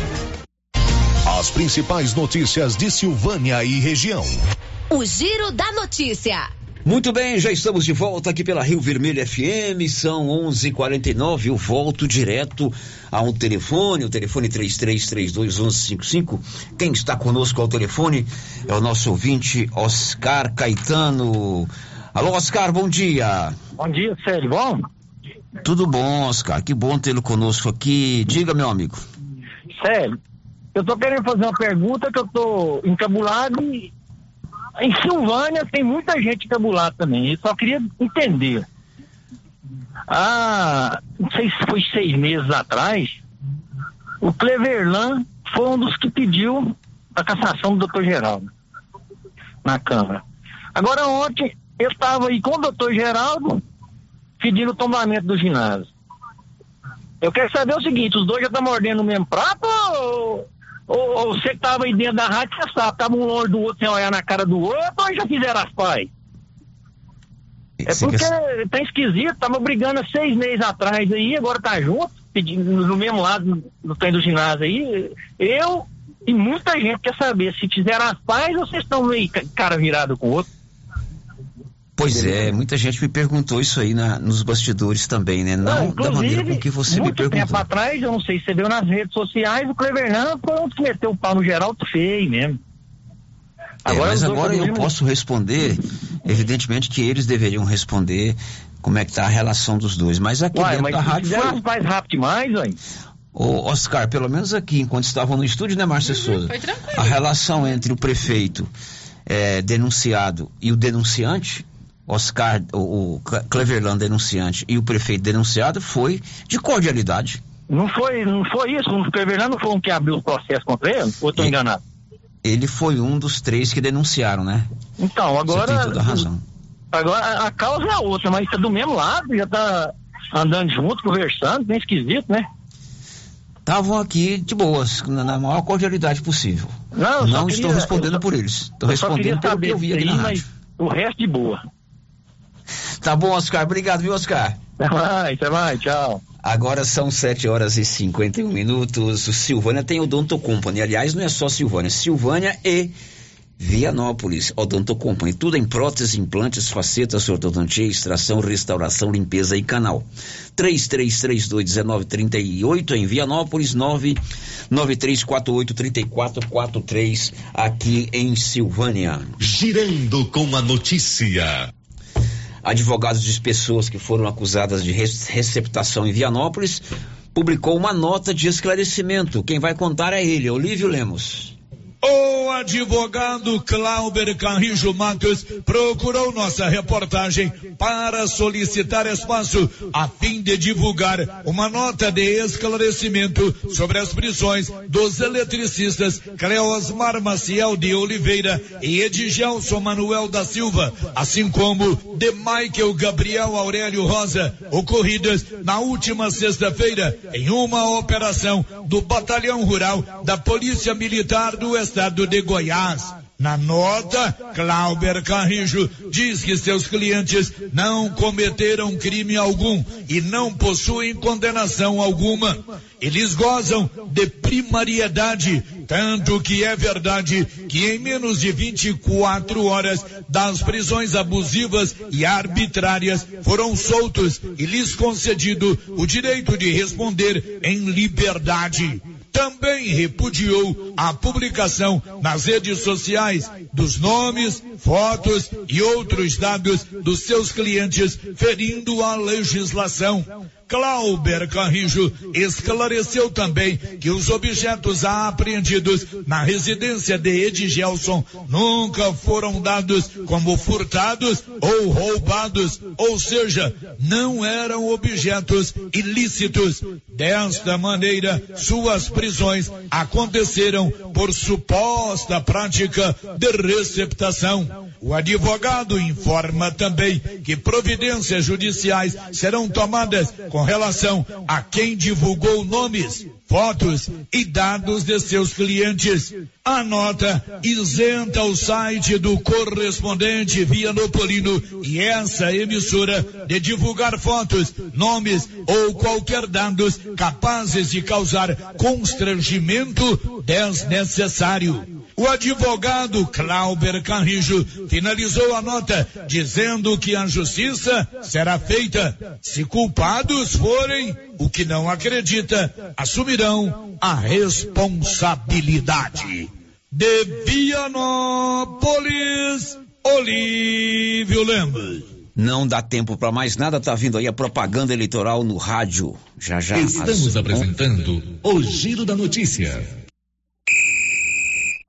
Principais notícias de Silvânia e região. O Giro da Notícia. Muito bem, já estamos de volta aqui pela Rio Vermelho FM, são 11:49. Eu volto direto ao telefone, o telefone 33321155. Quem está conosco ao telefone é o nosso ouvinte Oscar Caetano. Alô, Oscar, bom dia. Bom dia, Sérgio, bom? Tudo bom, Oscar? Que bom tê-lo conosco aqui. Diga, meu amigo. Sério, eu tô querendo fazer uma pergunta que eu tô encabulado e em Silvânia tem muita gente encabulada também. Eu só queria entender. Ah, não sei se foi seis meses atrás, o Cleverlan foi um dos que pediu a cassação do doutor Geraldo na Câmara. Agora ontem eu estava aí com o doutor Geraldo pedindo o tombamento do ginásio. Eu quero saber o seguinte, os dois já estão mordendo o mesmo prato ou, ou, ou você que estava aí dentro da rádio, você sabe, estavam um longe do outro sem olhar na cara do outro ou já fizeram as pais? É porque quer... tá esquisito, tava brigando há seis meses atrás aí, agora tá junto, pedindo no mesmo lado do trem do ginásio aí. Eu e muita gente quer saber se fizeram as pais ou vocês estão meio cara virado com o outro. Pois é, muita gente me perguntou isso aí na, nos bastidores também, né? Não, não da maneira com que você me perguntou. Muito tempo atrás, eu não sei se você viu nas redes sociais, o Clevernan foi um que meteu o pau no Geraldo feio mesmo. É, agora mas agora eu posso responder, evidentemente que eles deveriam responder como é que tá a relação dos dois, mas aqui Uai, dentro mas da rádio foi... mais rápido demais, hein? Ô, Oscar, pelo menos aqui, enquanto estavam no estúdio, né, Márcia uhum, Souza? A relação entre o prefeito é, denunciado e o denunciante, Oscar, o, o Cleverland denunciante e o prefeito denunciado, foi de cordialidade. Não foi, não foi isso? O Cleverland não foi um que abriu o processo contra ele? Ou estou enganado? Ele foi um dos três que denunciaram, né? Então, agora. Você tem toda a razão. Agora, a causa é outra, mas está do mesmo lado, já está andando junto, conversando, bem esquisito, né? estavam aqui de boas, na, maior cordialidade possível. Não, não queria, estou respondendo por eles. Estou respondendo pelo que eu vi aqui na rádio. O resto de boa. Tá bom, Oscar. Obrigado, viu, Oscar? Até mais, até mais, tchau. Agora são 7 horas e 51 minutos. O Silvânia tem o Donto Company. Aliás, não é só Silvânia, Silvânia e Vianópolis, Odonto Company, tudo em próteses, implantes, facetas, ortodontia, extração, restauração, limpeza e canal. 33321938 em Vianópolis, 993483443 aqui em Silvânia. Girando com a notícia. Advogados de pessoas que foram acusadas de receptação em Vianópolis publicou uma nota de esclarecimento. Quem vai contar é ele, Olívio Lemos. O advogado Clauber Carrijo Matos procurou nossa reportagem para solicitar espaço a fim de divulgar uma nota de esclarecimento sobre as prisões dos eletricistas Cleosmar Maciel de Oliveira e Edgelson Manuel da Silva, assim como de Michael Gabriel Aurélio Rosa, ocorridas na última sexta-feira em uma operação do Batalhão Rural da Polícia Militar do Estado estado de Goiás. Na nota, Clauber Carrijo diz que seus clientes não cometeram crime algum e não possuem condenação alguma. Eles gozam de primariedade, tanto que é verdade que em menos de 24 horas das prisões abusivas e arbitrárias foram soltos e lhes concedido o direito de responder em liberdade também repudiou a publicação nas redes sociais dos nomes, fotos e outros dados dos seus clientes, ferindo a legislação. Clauber Carrijo esclareceu também que os objetos apreendidos na residência de Edgelson nunca foram dados como furtados ou roubados, ou seja, não eram objetos ilícitos. Desta maneira, suas prisões aconteceram por suposta prática de receptação. O advogado informa também que providências judiciais serão tomadas com relação a quem divulgou nomes, fotos e dados de seus clientes. A nota isenta o site do correspondente Vianopolino e essa emissora de divulgar fotos, nomes ou qualquer dados capazes de causar constrangimento desnecessário. O advogado Clauber Carrijo finalizou a nota dizendo que a justiça será feita. Se culpados forem, o que não acredita, assumirão a responsabilidade. De Vianópolis, Olívio Lemos. Não dá tempo para mais nada, tá vindo aí a propaganda eleitoral no rádio. Já já. Estamos às- apresentando o Giro da Notícia.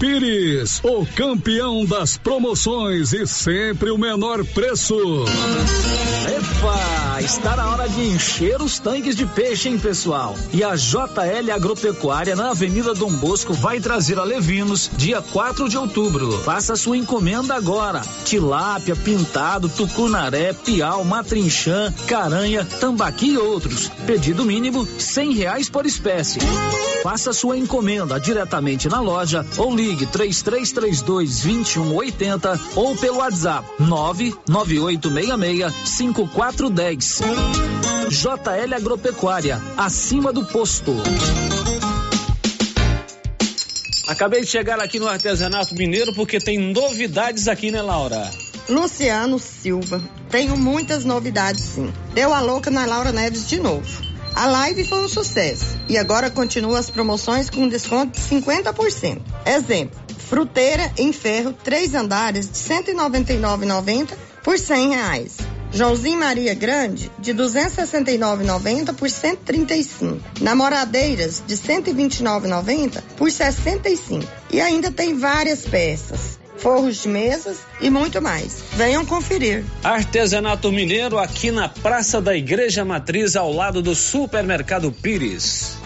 Pires, o campeão das promoções e sempre o menor preço. Epa, está na hora de encher os tanques de peixe, hein, pessoal? E a JL Agropecuária na Avenida Dom Bosco vai trazer a Levinos dia 4 de outubro. Faça sua encomenda agora. Tilápia, pintado, tucunaré, piau, matrinchã, caranha, tambaqui e outros. Pedido mínimo cem reais por espécie. Faça sua encomenda diretamente na loja ou ligue 3332 2180 ou pelo WhatsApp 99866 5410. JL Agropecuária, acima do posto. Acabei de chegar aqui no artesanato mineiro porque tem novidades aqui, né, Laura? Luciano Silva. Tenho muitas novidades, sim. Deu a louca na Laura Neves de novo. A live foi um sucesso e agora continua as promoções com desconto de 50%. Exemplo: fruteira em ferro, três andares de R$ 199,90 por 100 reais. Joãozinho Maria Grande, de R$ 269,90 por R$ 135. Namoradeiras, de R$ 129,90 por R$ 65. E ainda tem várias peças, forros de mesas e muito mais. Venham conferir. Artesanato Mineiro aqui na Praça da Igreja Matriz, ao lado do Supermercado Pires.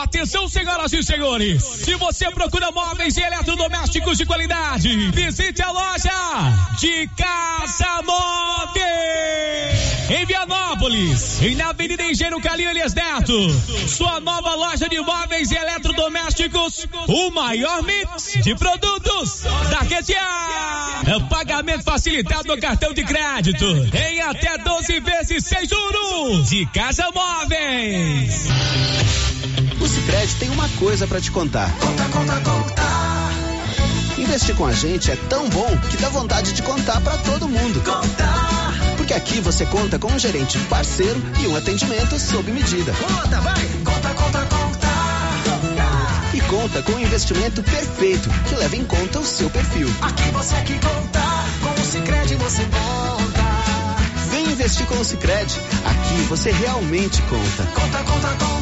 Atenção, senhoras e senhores! Se você procura móveis e eletrodomésticos de qualidade, visite a loja de Casa Móveis! Em Vianópolis, e na Avenida Engenheiro Calilhas Neto, sua nova loja de móveis e eletrodomésticos, o maior mix de produtos da região. Pagamento facilitado no cartão de crédito, em até 12 vezes sem juros, de Casa Móveis. Sicredi tem uma coisa para te contar. Conta, conta, conta. Investir com a gente é tão bom que dá vontade de contar para todo mundo. Contar. Porque aqui você conta com um gerente parceiro e um atendimento sob medida. Conta, vai. Conta, conta, conta. E conta com um investimento perfeito que leva em conta o seu perfil. Aqui você que conta, com o Sicredi você conta. Vem investir com o Sicredi. Aqui você realmente conta. Conta, conta, conta.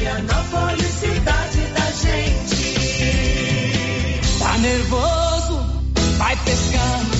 Vianópolis, cidade da gente. Tá nervoso? Vai pescando.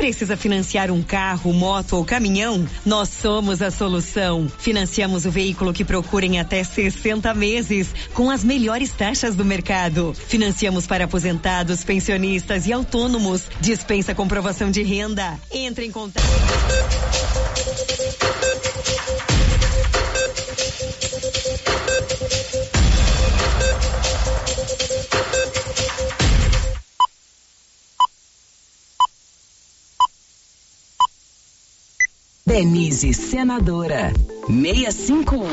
Precisa financiar um carro, moto ou caminhão? Nós somos a solução. Financiamos o veículo que procura em até 60 meses, com as melhores taxas do mercado. Financiamos para aposentados, pensionistas e autônomos. Dispensa comprovação de renda. Entre em contato. Denise, senadora. 651.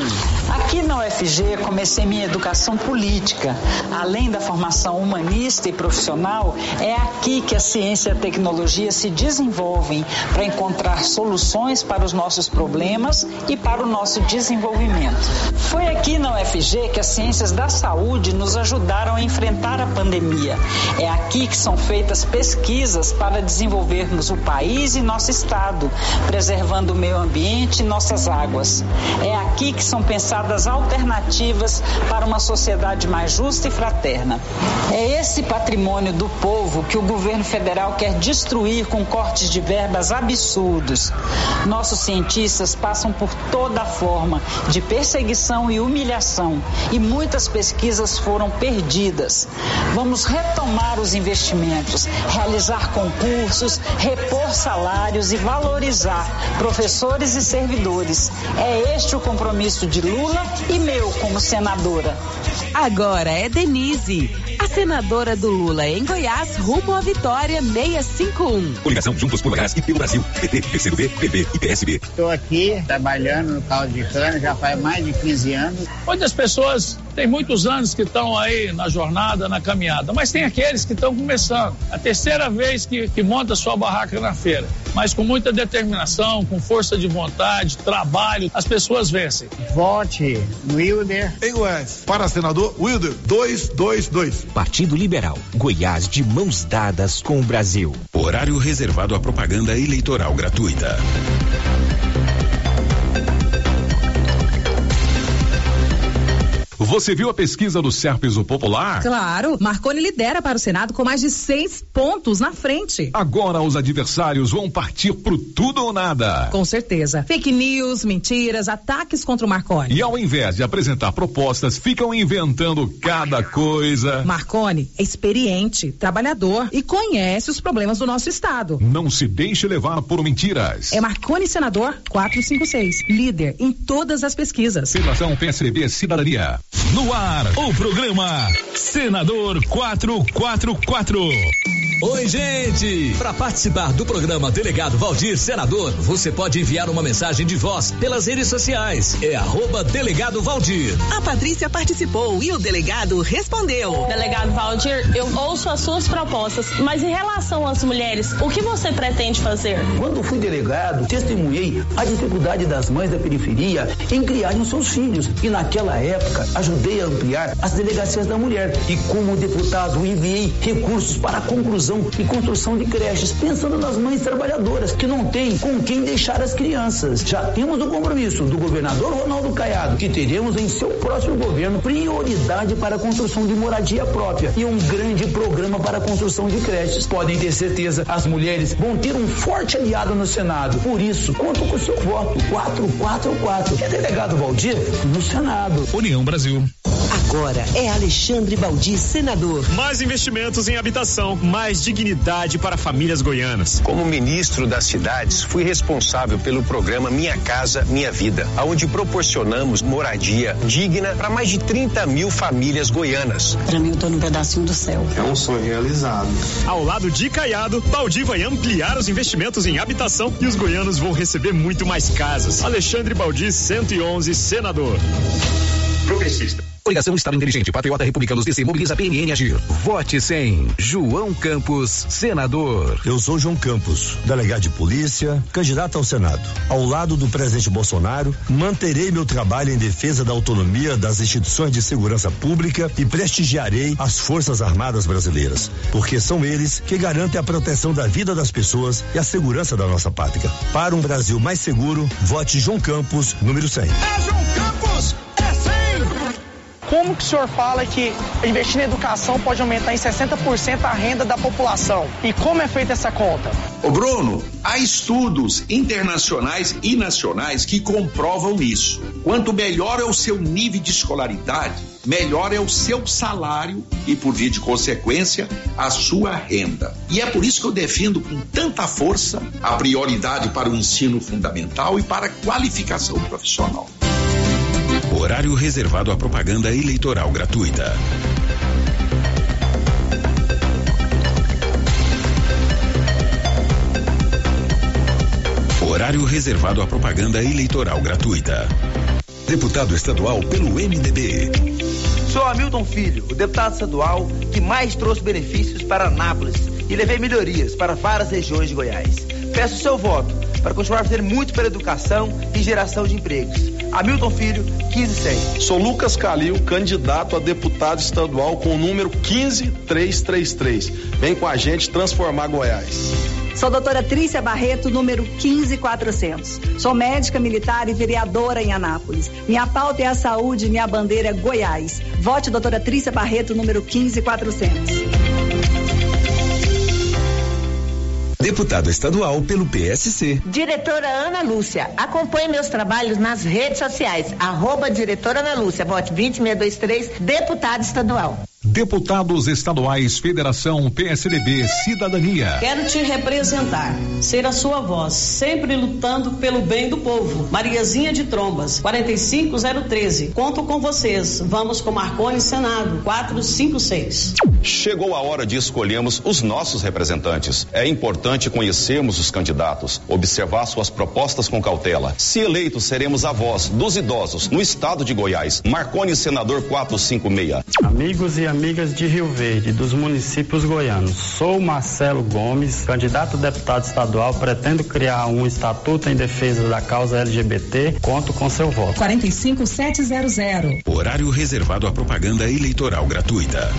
Aqui na UFG comecei minha educação política. Além da formação humanista e profissional, é aqui que a ciência e a tecnologia se desenvolvem para encontrar soluções para os nossos problemas e para o nosso desenvolvimento. Foi aqui na UFG que as ciências da saúde nos ajudaram a enfrentar a pandemia. É aqui que são feitas pesquisas para desenvolvermos o país e nosso estado, preservando o meio ambiente e nossas águas. É aqui que são pensadas alternativas para uma sociedade mais justa e fraterna. É esse patrimônio do povo que o governo federal quer destruir com cortes de verbas absurdos. Nossos cientistas passam por toda forma de perseguição e humilhação e muitas pesquisas foram perdidas. Vamos retomar os investimentos, realizar concursos, repor salários e valorizar professores e servidores. É este o compromisso de Lula e meu como senadora. Agora é Denise, a senadora do Lula em Goiás, rumo à vitória 651. Coligação Juntos por Goiás e pelo Brasil. PT, PCdoB, PB e PSB. Estou aqui trabalhando no caldo de cana já faz mais de 15 anos. Muitas pessoas têm muitos anos que estão aí na jornada, na caminhada, mas tem aqueles que estão começando. A terceira vez que, que monta sua barraca na feira, mas com muita determinação, com força de vontade, trabalho, as pessoas vencem. Vote Wilder. Em Goiás, para senador Wilder 222. Partido Liberal, Goiás de mãos dadas com o Brasil. Horário reservado à propaganda eleitoral gratuita. Você viu a pesquisa do Serpes o Popular? Claro, Marconi lidera para o Senado com mais de seis pontos na frente. Agora os adversários vão partir pro tudo ou nada. Com certeza. Fake news, mentiras, ataques contra o Marconi. E ao invés de apresentar propostas, ficam inventando cada coisa. Marconi é experiente, trabalhador e conhece os problemas do nosso estado. Não se deixe levar por mentiras. É Marconi Senador 456, líder em todas as pesquisas. Federação PSDB Cidadania. No ar, o programa Senador 444. Oi, gente! Para participar do programa Delegado Valdir Senador, você pode enviar uma mensagem de voz pelas redes sociais. É arroba Delegado Valdir. A Patrícia participou e o delegado respondeu. Delegado Valdir, eu ouço as suas propostas, mas em relação às mulheres, o que você pretende fazer? Quando fui delegado, testemunhei a dificuldade das mães da periferia em criarem os seus filhos. E naquela época, ajudei a ampliar as delegacias da mulher. E como deputado, enviei recursos para a conclusão e construção de creches, pensando nas mães trabalhadoras que não têm com quem deixar as crianças. Já temos o compromisso do governador Ronaldo Caiado, que teremos em seu próximo governo prioridade para a construção de moradia própria e um grande programa para a construção de creches. Podem ter certeza, as mulheres vão ter um forte aliado no Senado. Por isso, conto com seu voto. 444. É delegado Valdir no Senado. União Brasil. Agora é Alexandre Baldi, senador. Mais investimentos em habitação, mais dignidade para famílias goianas. Como ministro das cidades, fui responsável pelo programa Minha Casa Minha Vida, onde proporcionamos moradia digna para mais de 30 mil famílias goianas. Para mim, eu tô num pedacinho do céu. É um sonho realizado. Ao lado de Caiado, Baldi vai ampliar os investimentos em habitação e os goianos vão receber muito mais casas. Alexandre Baldi, 111, senador. Progressista. Coligação Estado Inteligente, Patriota Republicanos DC, Mobiliza PNN Agir. Vote 100. João Campos, senador. Eu sou João Campos, delegado de polícia, candidato ao Senado. Ao lado do presidente Bolsonaro, manterei meu trabalho em defesa da autonomia das instituições de segurança pública e prestigiarei as Forças Armadas brasileiras, porque são eles que garantem a proteção da vida das pessoas e a segurança da nossa pátria. Para um Brasil mais seguro, vote João Campos, número 100. É João Campos, é 100! Como que o senhor fala que investir na educação pode aumentar em 60% a renda da população? E como é feita essa conta? Ô Bruno, há estudos internacionais e nacionais que comprovam isso. Quanto melhor é o seu nível de escolaridade, melhor é o seu salário e, por via de consequência, a sua renda. E é por isso que eu defendo com tanta força a prioridade para o ensino fundamental e para a qualificação profissional. Horário reservado à propaganda eleitoral gratuita. Horário reservado à propaganda eleitoral gratuita. Deputado estadual pelo MDB. Sou Hamilton Filho, o deputado estadual que mais trouxe benefícios para Anápolis e levei melhorias para várias regiões de Goiás. Peço seu voto para continuar fazendo muito pela educação e geração de empregos. Hamilton Filho, 15100. Sou Lucas Calil, candidato a deputado estadual com o número 15333. Vem com a gente transformar Goiás. Sou doutora Trícia Barreto, número 15400. Sou médica militar e vereadora em Anápolis. Minha pauta é a saúde, minha bandeira é Goiás. Vote doutora Trícia Barreto, número 15400. Deputado estadual pelo PSC. Diretora Ana Lúcia. Acompanhe meus trabalhos nas redes sociais. Arroba diretora Ana Lúcia. Vote 20623, deputado estadual. Deputados estaduais, Federação PSDB, Cidadania. Quero te representar, ser a sua voz, sempre lutando pelo bem do povo. Mariazinha de Trombas, 45013. Conto com vocês. Vamos com Marconi Senado, 456. Chegou a hora de escolhermos os nossos representantes. É importante conhecermos os candidatos, observar suas propostas com cautela. Se eleitos, seremos a voz dos idosos no estado de Goiás. Marconi Senador 456. Amigos e amigas de Rio Verde, dos municípios goianos. Sou Marcelo Gomes, candidato a deputado estadual. Pretendo criar um estatuto em defesa da causa LGBT. Conto com seu voto. 45700. Horário reservado à propaganda eleitoral gratuita.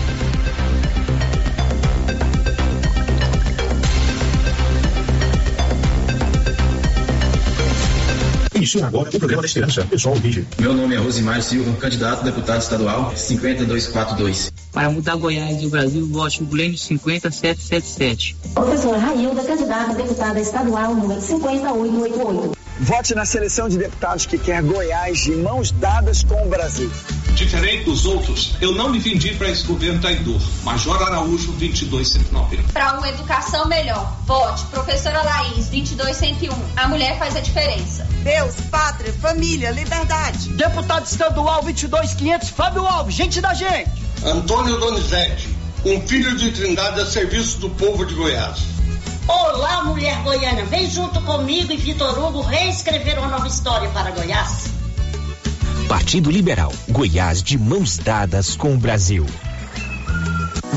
Agora o programa da Esperança. Pessoal, vídeo. Meu nome é Rosimar Silva, candidato a deputado estadual 50242. Para mudar Goiás e o Brasil, vote no Glênio 50777. Professora Railda, candidata a deputada estadual número 50888. Vote na seleção de deputados que quer Goiás de mãos dadas com o Brasil. Diferente dos outros, eu não me vendi para esse governo traidor. Major Araújo, 2290. Para uma educação melhor, vote professora Laís, 22101. A mulher faz a diferença. Deus, pátria, família, liberdade. Deputado estadual 22500, Fábio Alves, gente da gente. Antônio Donizete, um filho de Trindade a serviço do povo de Goiás. Olá, mulher goiana, vem junto comigo e Vitor Hugo reescrever uma nova história para Goiás. Partido Liberal, Goiás de mãos dadas com o Brasil.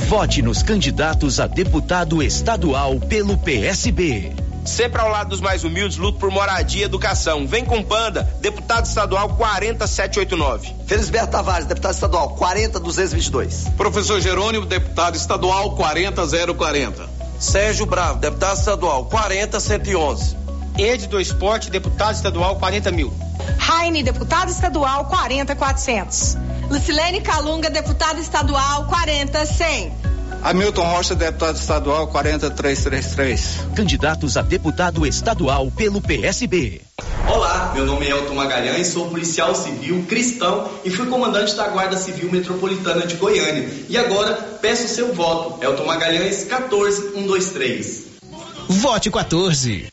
Vote nos candidatos a deputado estadual pelo PSB. Sempre ao lado dos mais humildes, luto por moradia e educação. Vem com Panda, deputado estadual 40789. Felisberto Tavares, deputado estadual 40222. Professor Jerônimo, deputado estadual 40040. Sérgio Bravo, deputado estadual 40111. Ed do Esporte, deputado estadual 40 mil. Raine, deputado estadual 40400. Lucilene Calunga, deputada estadual 40100. Hamilton Rocha, deputado estadual 40333. Candidatos a deputado estadual pelo PSB. Olá, meu nome é Elton Magalhães, sou policial civil cristão e fui comandante da Guarda Civil Metropolitana de Goiânia. E agora peço seu voto. Elton Magalhães 14123. Vote 14.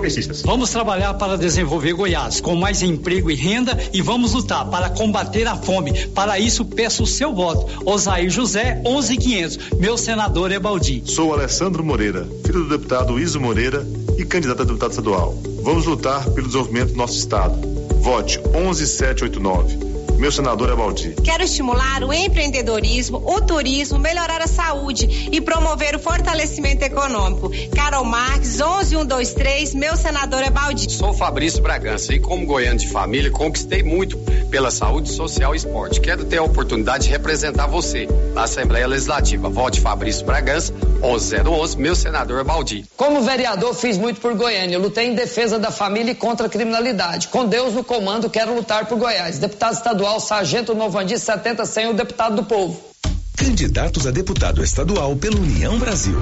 Progressistas. Vamos trabalhar para desenvolver Goiás com mais emprego e renda e vamos lutar para combater a fome. Para isso, peço o seu voto. Osair José, 11500. Meu senador é Baldi. Sou Alessandro Moreira, filho do deputado Iso Moreira e candidato a deputado estadual. Vamos lutar pelo desenvolvimento do nosso estado. Vote 11789. Meu senador é Baldi. Quero estimular o empreendedorismo, o turismo, melhorar a saúde e promover o fortalecimento econômico. Carol Marques, 11123, meu senador é Baldi. Sou Fabrício Bragança e como goiano de família, conquistei muito pela saúde social e esporte. Quero ter a oportunidade de representar você na Assembleia Legislativa. Vote Fabrício Bragança, 11011, meu senador é Baldi. Como vereador, fiz muito por Goiânia. Eu lutei em defesa da família e contra a criminalidade. Com Deus no comando, quero lutar por Goiás. Deputado estadual, Sargento Novandi, 70 100, o deputado do povo. Candidatos a deputado estadual pela União Brasil.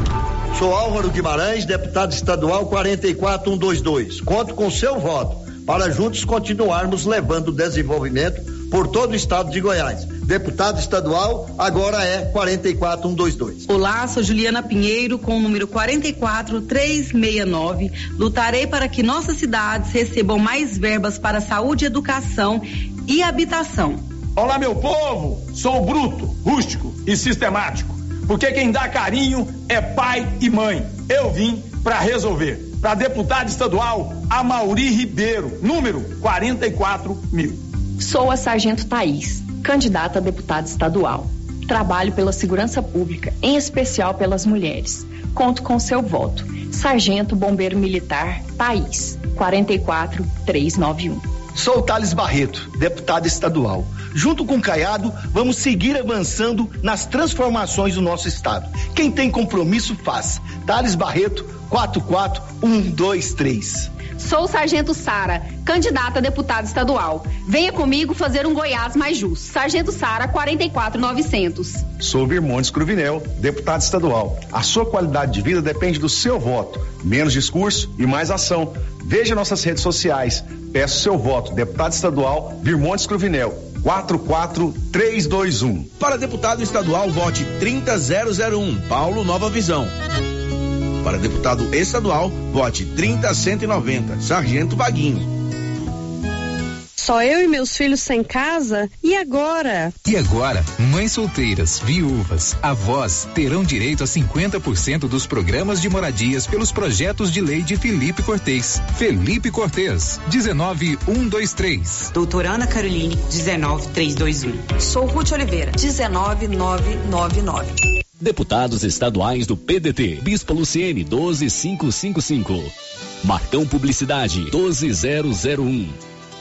Sou Álvaro Guimarães, deputado estadual 44122. Conto com seu voto para juntos continuarmos levando desenvolvimento por todo o estado de Goiás. Deputado estadual agora é 44122. Olá, sou Juliana Pinheiro com o número 44369. Lutarei para que nossas cidades recebam mais verbas para saúde, educação e habitação. Olá, meu povo! Sou bruto, rústico e sistemático. Porque quem dá carinho é pai e mãe. Eu vim para resolver. Para deputado estadual, Amauri Ribeiro, número 44 mil. Sou a Sargento Thaís, candidata a deputada estadual. Trabalho pela segurança pública, em especial pelas mulheres. Conto com seu voto. Sargento Bombeiro Militar Thaís, 44391. Sou Thales Barreto, deputado estadual. Junto com o Caiado, vamos seguir avançando nas transformações do nosso estado. Quem tem compromisso faz. Thales Barreto, 44123. Sou o Sargento Sara, candidata a deputada estadual. Venha comigo fazer um Goiás mais justo. Sargento Sara, 44900. Sou Birmontes Cruvinel, deputado estadual. A sua qualidade de vida depende do seu voto. Menos discurso e mais ação. Veja nossas redes sociais. Peço seu voto. Deputado estadual Birmontes Cruvinel. 44321. Para deputado estadual, vote 30001. Paulo Nova Visão. Para deputado estadual, vote 30190. Sargento Vaguinho. Só eu e meus filhos sem casa? E agora? E agora, mães solteiras, viúvas, avós terão direito a 50% dos programas de moradias pelos projetos de lei de Felipe Cortez. Felipe Cortez, 19123. Doutora Ana Caroline, 19321. Sou Ruth Oliveira, 19999. Deputados estaduais do PDT. Bispo Luciene, 12555. Marcão Publicidade, 12001.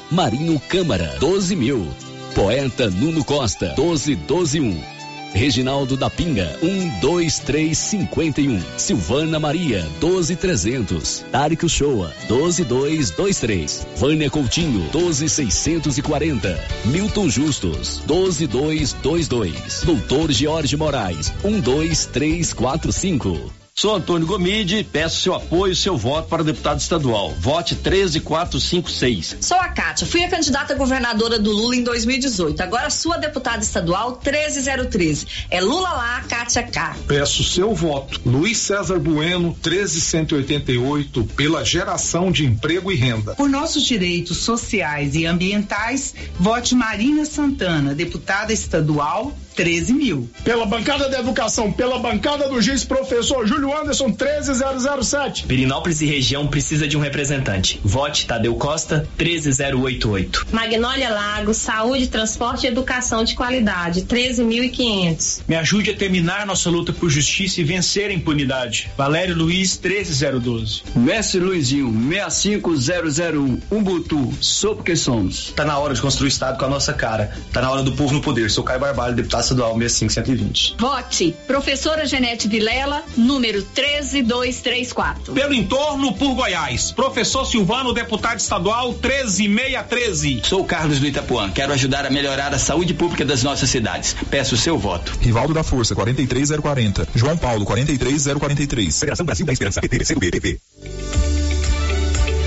Marinho Câmara, 12 mil. Poeta Nuno Costa, 12121. Reginaldo da Pinga, 12351. Silvana Maria, 12300. Tarek Uchoa, 12223. Vânia Coutinho, 12640. Milton Justus, 12222. Doutor George Moraes, 12345. Sou Antônio Gomide, peço seu apoio e seu voto para deputado estadual. Vote 13456. Sou a Kátia, fui a candidata governadora do Lula em 2018. Agora sua deputada estadual 13013. É Lula lá, Kátia K. Peço seu voto. Luiz César Bueno, 13188, pela geração de emprego e renda. Por nossos direitos sociais e ambientais, vote Marina Santana, deputada estadual 13 mil. Pela bancada da educação, pela bancada do juiz professor Júlio Anderson 13007. Pirinópolis e região precisa de um representante. Vote Tadeu Costa 13088. Magnólia Lago, saúde, transporte e educação de qualidade 13.500. Me ajude a terminar nossa luta por justiça e vencer a impunidade. Valério Luiz 13012. Mestre Luizinho 65001. Umbutu, sou porque somos. Tá na hora de construir o estado com a nossa cara. Tá na hora do povo no poder. Sou Caio Barbalho, deputado estadual 65120. Vote professora Genete Vilela, número 13234. Pelo entorno por Goiás, professor Silvano, deputado estadual 13613. Sou Carlos do Itapuã, quero ajudar a melhorar a saúde pública das nossas cidades. Peço o seu voto. Rivaldo da Força 43040. João Paulo 43043. Federação Brasil da Esperança, PTC TV.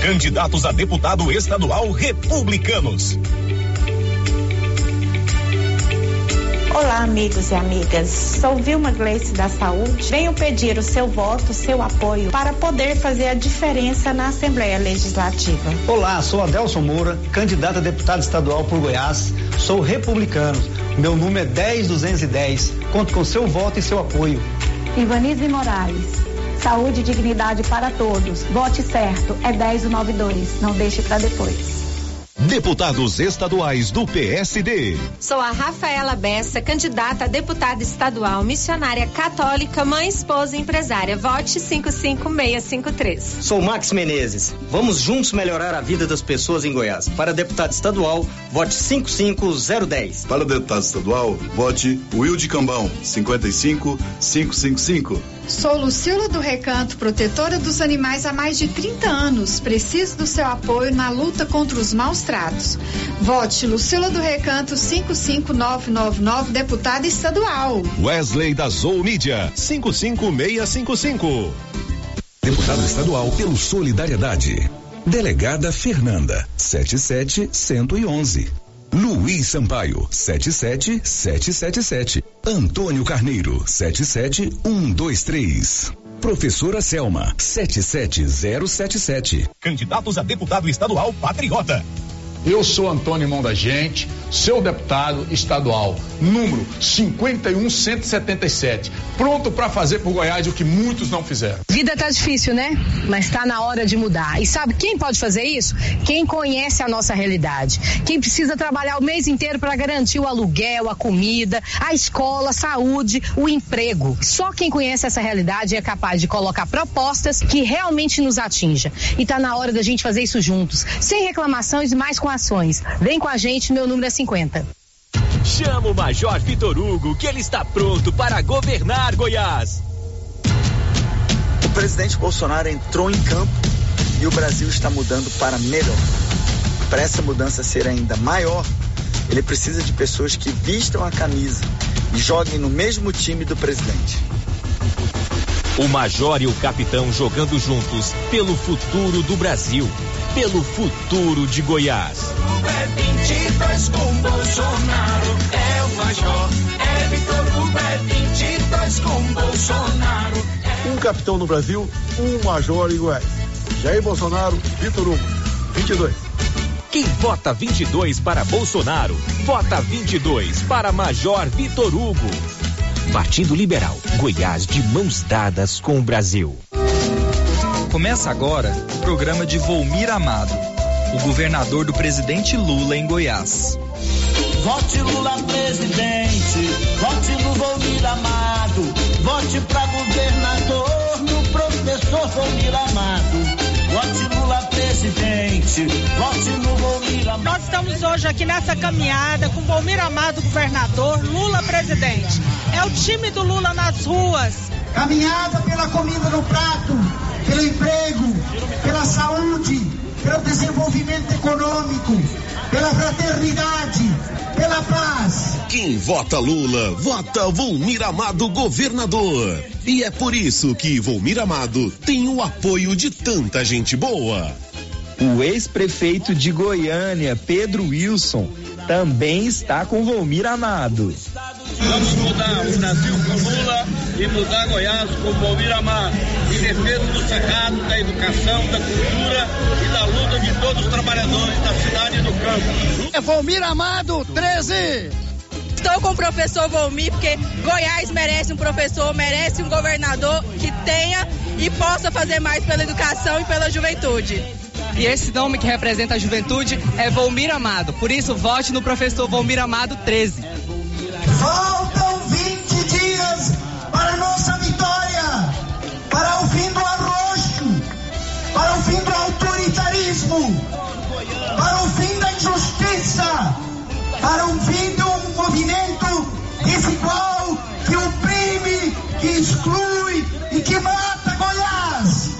Candidatos a deputado estadual republicanos. Olá, amigos e amigas. Sou Vilma Gleice da Saúde. Venho pedir o seu voto, o seu apoio para poder fazer a diferença na Assembleia Legislativa. Olá, sou Adelson Moura, candidato a deputado estadual por Goiás. Sou republicano. Meu número é 10210. Conto com seu voto e seu apoio. Ivanize Moraes. Saúde e dignidade para todos. Vote certo. É 1092. Não deixe para depois. Deputados estaduais do PSD. Sou a Rafaela Bessa, candidata a deputada estadual, missionária católica, mãe, esposa e empresária. Vote 55653. Sou Max Menezes. Vamos juntos melhorar a vida das pessoas em Goiás. Para deputado estadual, vote 55010. Para deputado estadual, vote Wilde Cambão, 55555. Sou Lucila do Recanto, protetora dos animais há mais de 30 anos. Preciso do seu apoio na luta contra os maus tratos. Vote Lucila do Recanto 55999, deputada estadual. Wesley da Zou Mídia, 55655. Deputado estadual pelo Solidariedade. Delegada Fernanda, 77111. Luiz Sampaio, 77777. Antônio Carneiro, 77123. Professora Selma, 77077. Candidatos a deputado estadual patriota. Eu sou Antônio Mão da Gente, seu deputado estadual, número 51177. Pronto para fazer por Goiás o que muitos não fizeram. Vida tá difícil, né? Mas tá na hora de mudar. E sabe quem pode fazer isso? Quem conhece a nossa realidade. Quem precisa trabalhar o mês inteiro para garantir o aluguel, a comida, a escola, a saúde, o emprego. Só quem conhece essa realidade é capaz de colocar propostas que realmente nos atinja. E tá na hora da gente fazer isso juntos, sem reclamações mais com ações. Vem com a gente, meu número é 50. Chama o Major Vitor Hugo, que ele está pronto para governar Goiás. O presidente Bolsonaro entrou em campo e o Brasil está mudando para melhor. Para essa mudança ser ainda maior, ele precisa de pessoas que vistam a camisa e joguem no mesmo time do presidente. O Major e o Capitão jogando juntos pelo futuro do Brasil, pelo futuro de Goiás. É 22 com Bolsonaro, é o Major. É Vitor Hugo, é 22 com Bolsonaro. Um capitão no Brasil, um major em Goiás. Jair Bolsonaro, Vitor Hugo, 22. Quem vota 22 para Bolsonaro, vota 22 para Major Vitor Hugo. Partido Liberal, Goiás de mãos dadas com o Brasil. Começa agora o programa de Volmir Amado, o governador do presidente Lula em Goiás. Vote Lula presidente, vote no Volmir Amado, vote pra governador no professor Volmir Amado. Vote Lula presidente, vote no Volmir Amado. Nós estamos hoje aqui nessa caminhada com Volmir Amado governador, Lula presidente. É o time do Lula nas ruas. Caminhada pela comida no prato, pelo emprego, pela saúde, pelo desenvolvimento econômico, pela fraternidade, pela paz. Quem vota Lula, vota Volmir Amado governador. E é por isso que Volmir Amado tem o apoio de tanta gente boa. O ex-prefeito de Goiânia, Pedro Wilson, também está com Volmir Amado. Vamos mudar o Brasil com Lula e mudar Goiás com Volmir Amado. Defesa do cerrado, da educação, da cultura e da luta de todos os trabalhadores da cidade e do campo. É Volmir Amado, 13! Estou com o professor Volmir, porque Goiás merece um professor, merece um governador que tenha e possa fazer mais pela educação e pela juventude. E esse nome que representa a juventude é Volmir Amado. Por isso, vote no professor Volmir Amado 13. Faltam para o fim do arroxo, para o fim do autoritarismo, para o fim da injustiça, para o fim de um movimento desigual que oprime, que exclui e que mata Goiás.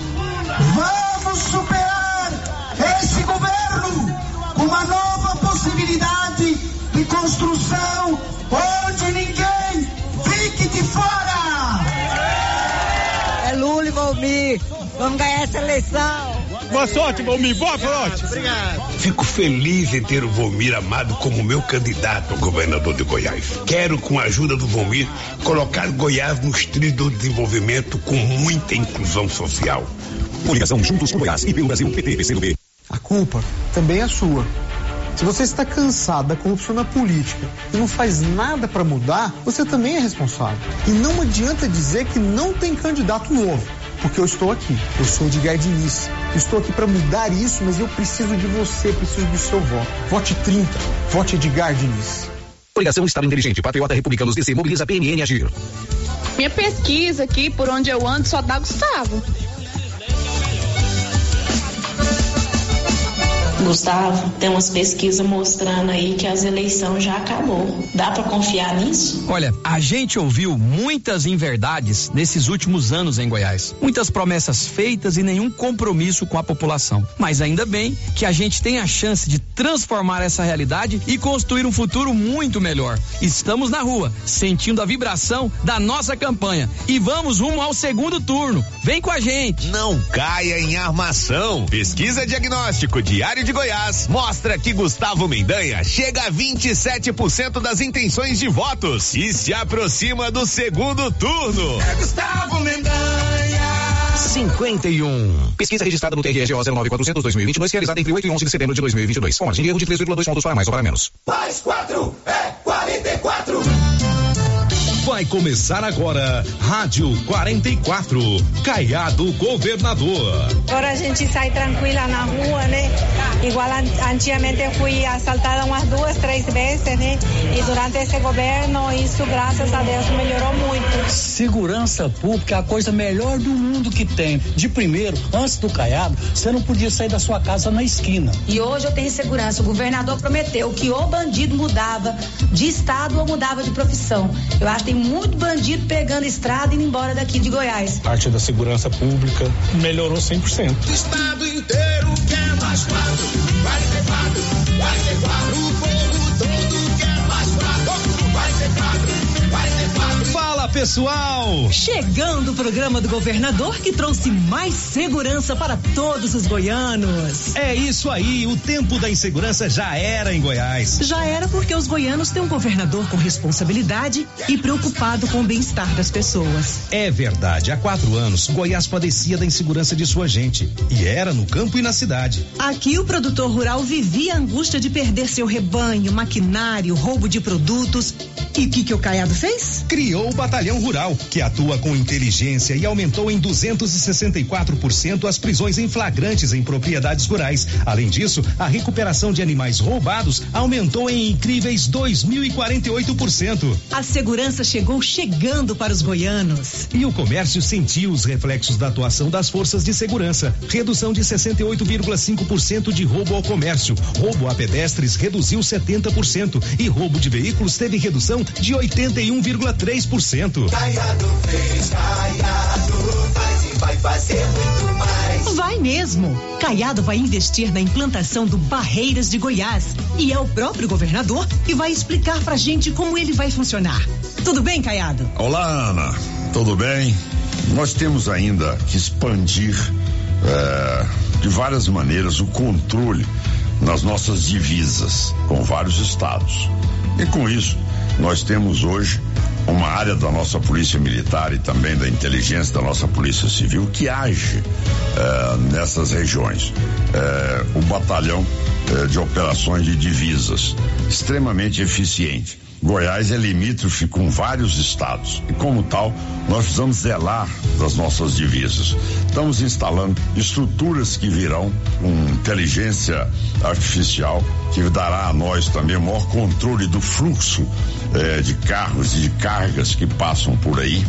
Vamos superar esse governo com uma nova Vamos ganhar essa eleição. Boa sorte, Volmir. Boa sorte. Obrigado. Fico feliz em ter o Volmir Amado como meu candidato a governador de Goiás. Quero, com a ajuda do Volmir, colocar Goiás nos trilhos do desenvolvimento com muita inclusão social. Coligação Juntos com Goiás e pelo Brasil, PT, PCdoB. A culpa também é sua. Se você está cansado da corrupção na política e não faz nada para mudar, você também é responsável. E não adianta dizer que não tem candidato novo. Porque eu estou aqui. Eu sou Edgar Diniz. Estou aqui para mudar isso, mas eu preciso de você, preciso do seu voto. Vote 30. Vote Edgar Diniz. Obrigação Estado Inteligente. Patriota Republicanos DC mobiliza PMN Agir. Minha pesquisa aqui, por onde eu ando, só dá Gustavo. Gustavo, tem umas pesquisas mostrando aí que as eleições já acabou. Dá para confiar nisso? Olha, a gente ouviu muitas inverdades nesses últimos anos em Goiás. Muitas promessas feitas e nenhum compromisso com a população. Mas ainda bem que a gente tem a chance de transformar essa realidade e construir um futuro muito melhor. Estamos na rua, sentindo a vibração da nossa campanha e vamos rumo ao segundo turno. Vem com a gente. Não caia em armação. Pesquisa diagnóstico diário de Goiás mostra que Gustavo Mendanha chega a 27% das intenções de votos e se aproxima do segundo turno. É Gustavo Mendanha. 51. Pesquisa registrada no TRE 09400 2022, realizada entre 8 e 11 de setembro de 2022. Com margem de erro de 3,2 pontos para mais ou para menos. Mais quatro é 44. Vai começar agora, Rádio 44, Caiado Governador. Agora a gente sai tranquila na rua, né? Igual an- antigamente eu fui assaltada umas duas, três vezes, né? E durante esse governo, isso, graças a Deus, melhorou muito. Segurança pública é a coisa melhor do mundo que tem. De primeiro, antes do caiado, você não podia sair da sua casa na esquina. E hoje eu tenho segurança. O governador prometeu que ou bandido mudava de estado ou mudava de profissão. Eu acho que tem muito bandido pegando estrada e indo embora daqui de Goiás. Parte da segurança pública melhorou 100%. O estado inteiro quer mais quatro. 44, 44. Fala pessoal! Chegando o programa do governador que trouxe mais segurança para todos os goianos. É isso aí, o tempo da insegurança já era em Goiás. Já era porque os goianos têm um governador com responsabilidade e preocupado com o bem-estar das pessoas. É verdade, há quatro anos, Goiás padecia da insegurança de sua gente. E era no campo e na cidade. Aqui o produtor rural vivia a angústia de perder seu rebanho, maquinário, roubo de produtos. E o que, que o Caiado fez? Criou o Batalhão Rural, que atua com inteligência e aumentou em 264% as prisões em flagrantes em propriedades rurais. Além disso, a recuperação de animais roubados aumentou em incríveis 2.048%. A segurança chegou chegando para os goianos. E o comércio sentiu os reflexos da atuação das forças de segurança. Redução de 68,5% de roubo ao comércio. Roubo a pedestres reduziu 70% e roubo de veículos teve redução de 81,3%. Caiado fez, Caiado faz e vai fazer muito mais. Vai mesmo. Caiado vai investir na implantação do Barreiras de Goiás. E é o próprio governador que vai explicar pra gente como ele vai funcionar. Tudo bem, Caiado? Olá, Ana. Tudo bem? Nós temos ainda que expandir eh, de várias maneiras o controle nas nossas divisas com vários estados. E com isso, nós temos hoje uma área da nossa polícia militar e também da inteligência da nossa polícia civil que age eh, nessas regiões. Eh, o batalhão eh, de operações de divisas, extremamente eficiente. Goiás é limítrofe com vários estados e, como tal, nós precisamos zelar das nossas divisas. Estamos instalando estruturas que virão com inteligência artificial, que dará a nós também o maior controle do fluxo eh, de carros e de cargas que passam por aí.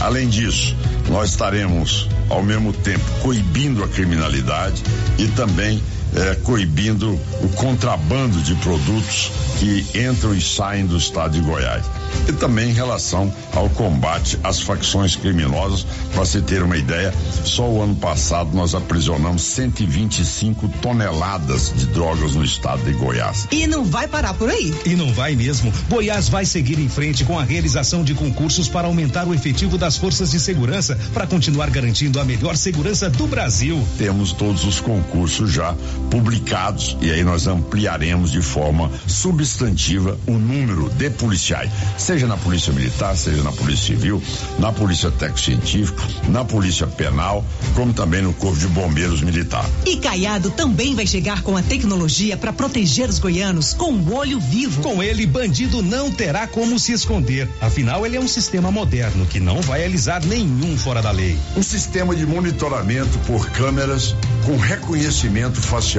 Além disso, nós estaremos, ao mesmo tempo, coibindo a criminalidade e também eh, coibindo o contrabando de produtos que entram e saem do estado de Goiás. E também em relação ao combate às facções criminosas, para se ter uma ideia, só o ano passado nós aprisionamos 125 toneladas de drogas no estado de Goiás. E não vai parar por aí. E não vai mesmo. Goiás vai seguir em frente com a realização de concursos para aumentar o efetivo das forças de segurança para continuar garantindo a melhor segurança do Brasil. Temos todos os concursos já publicados e aí nós ampliaremos de forma substantiva o número de policiais, seja na Polícia Militar, seja na Polícia Civil, na Polícia Técnico-Científica, na Polícia Penal, como também no Corpo de Bombeiros Militar. E Caiado também vai chegar com a tecnologia para proteger os goianos com o olho vivo. Com ele, bandido não terá como se esconder. Afinal, ele é um sistema moderno que não vai alisar nenhum fora da lei. Um sistema de monitoramento por câmeras com reconhecimento facial.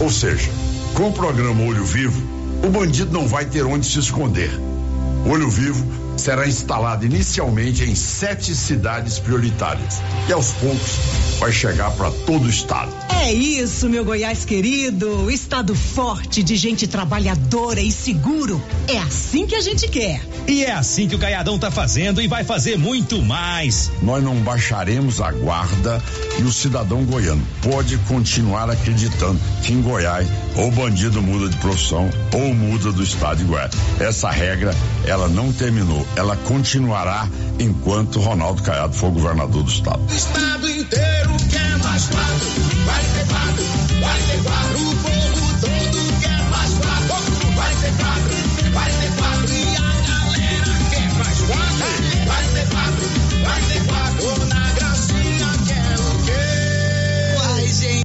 Ou seja, com o programa Olho Vivo, o bandido não vai ter onde se esconder. Olho Vivo será instalado inicialmente em sete cidades prioritárias e aos poucos vai chegar para todo o estado. É isso, meu Goiás querido. Estado forte de gente trabalhadora e seguro. É assim que a gente quer. E é assim que o Caiadão tá fazendo e vai fazer muito mais. Nós não baixaremos a guarda e o cidadão goiano pode continuar acreditando que em Goiás ou o bandido muda de profissão ou muda do estado de Goiás. Essa regra, ela não terminou ela continuará enquanto Ronaldo Caiado for governador do estado. O estado inteiro quer mais quatro, vai ter quatro, vai ter quatro, o povo todo quer mais quatro, vai ter quatro, vai ter quatro, e a galera quer mais quatro, vai ter quatro, vai ter quatro, na gracinha quer o quê? Uai, gente.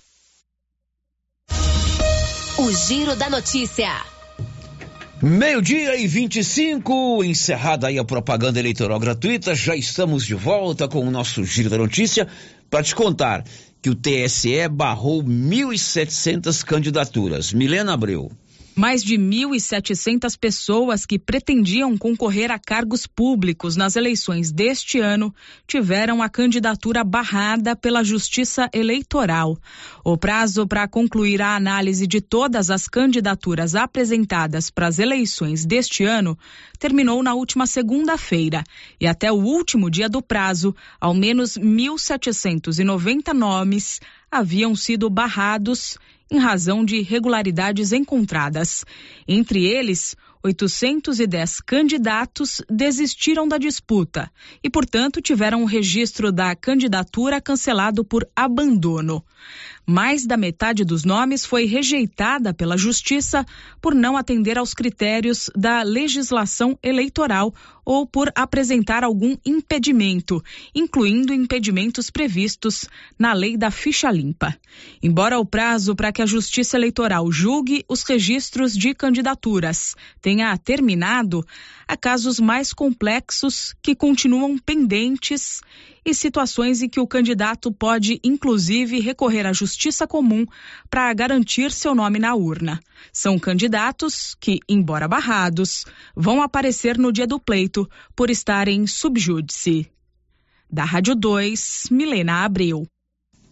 O Giro da Notícia. Meio-dia e 25, encerrada aí a propaganda eleitoral gratuita, já estamos de volta com o nosso Giro da Notícia para te contar que o TSE barrou 1.700 candidaturas. Milena Abreu. Mais de 1.700 pessoas que pretendiam concorrer a cargos públicos nas eleições deste ano tiveram a candidatura barrada pela Justiça Eleitoral. O prazo para concluir a análise de todas as candidaturas apresentadas para as eleições deste ano terminou na última segunda-feira e até o último dia do prazo, ao menos 1.790 nomes haviam sido barrados em razão de irregularidades encontradas. Entre eles, 810 candidatos desistiram da disputa e, portanto, tiveram o registro da candidatura cancelado por abandono. Mais da metade dos nomes foi rejeitada pela Justiça por não atender aos critérios da legislação eleitoral ou por apresentar algum impedimento, incluindo impedimentos previstos na lei da ficha limpa. Embora o prazo para que a Justiça Eleitoral julgue os registros de candidaturas tenha terminado, há casos mais complexos que continuam pendentes e situações em que o candidato pode, inclusive, recorrer à justiça comum para garantir seu nome na urna. São candidatos que, embora barrados, vão aparecer no dia do pleito por estarem subjúdice. Da Rádio 2, Milena Abreu.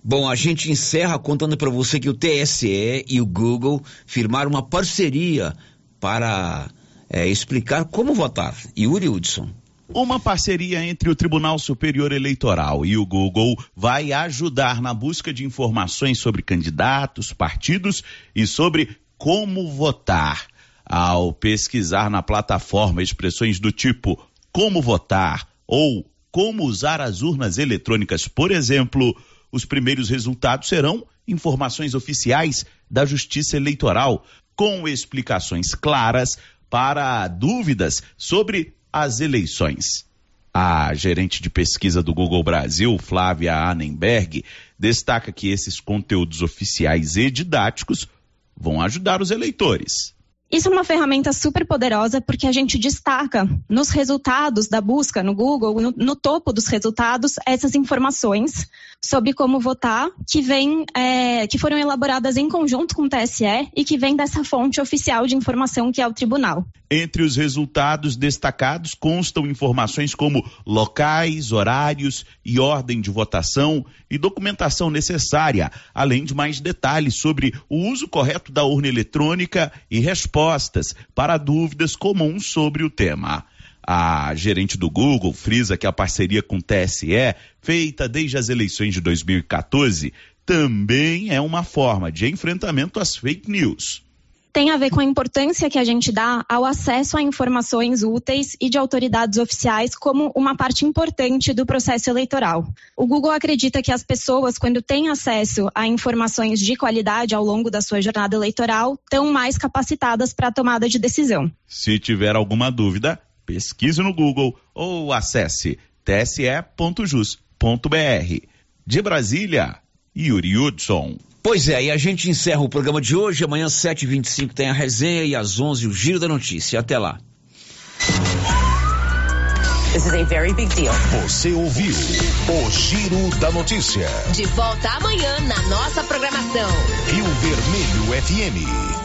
Bom, a gente encerra contando para você que o TSE e o Google firmaram uma parceria para é, explicar como votar. Yuri Hudson. Uma parceria entre o Tribunal Superior Eleitoral e o Google vai ajudar na busca de informações sobre candidatos, partidos e sobre como votar. Ao pesquisar na plataforma expressões do tipo como votar ou como usar as urnas eletrônicas, por exemplo, os primeiros resultados serão informações oficiais da Justiça Eleitoral, com explicações claras para dúvidas sobre as eleições. A gerente de pesquisa do Google Brasil, Flávia Annenberg, destaca que esses conteúdos oficiais e didáticos vão ajudar os eleitores. Isso é uma ferramenta super poderosa porque a gente destaca nos resultados da busca no Google, no, no topo dos resultados, essas informações sobre como votar que vem, é, que foram elaboradas em conjunto com o TSE e que vem dessa fonte oficial de informação que é o tribunal. Entre os resultados destacados constam informações como locais, horários e ordem de votação e documentação necessária, além de mais detalhes sobre o uso correto da urna eletrônica e respostas para dúvidas comuns sobre o tema. A gerente do Google frisa que a parceria com o TSE, feita desde as eleições de 2014, também é uma forma de enfrentamento às fake news. Tem a ver com a importância que a gente dá ao acesso a informações úteis e de autoridades oficiais como uma parte importante do processo eleitoral. O Google acredita que as pessoas, quando têm acesso a informações de qualidade ao longo da sua jornada eleitoral, estão mais capacitadas para a tomada de decisão. Se tiver alguma dúvida, pesquise no Google ou acesse tse.jus.br. De Brasília, Yuri Hudson. Pois é, e a gente encerra o programa de hoje. Amanhã, 7h25, tem a resenha e às 11 o Giro da Notícia. Até lá. This is a very big deal. Você ouviu o Giro da Notícia. De volta amanhã na nossa programação. Rio Vermelho FM.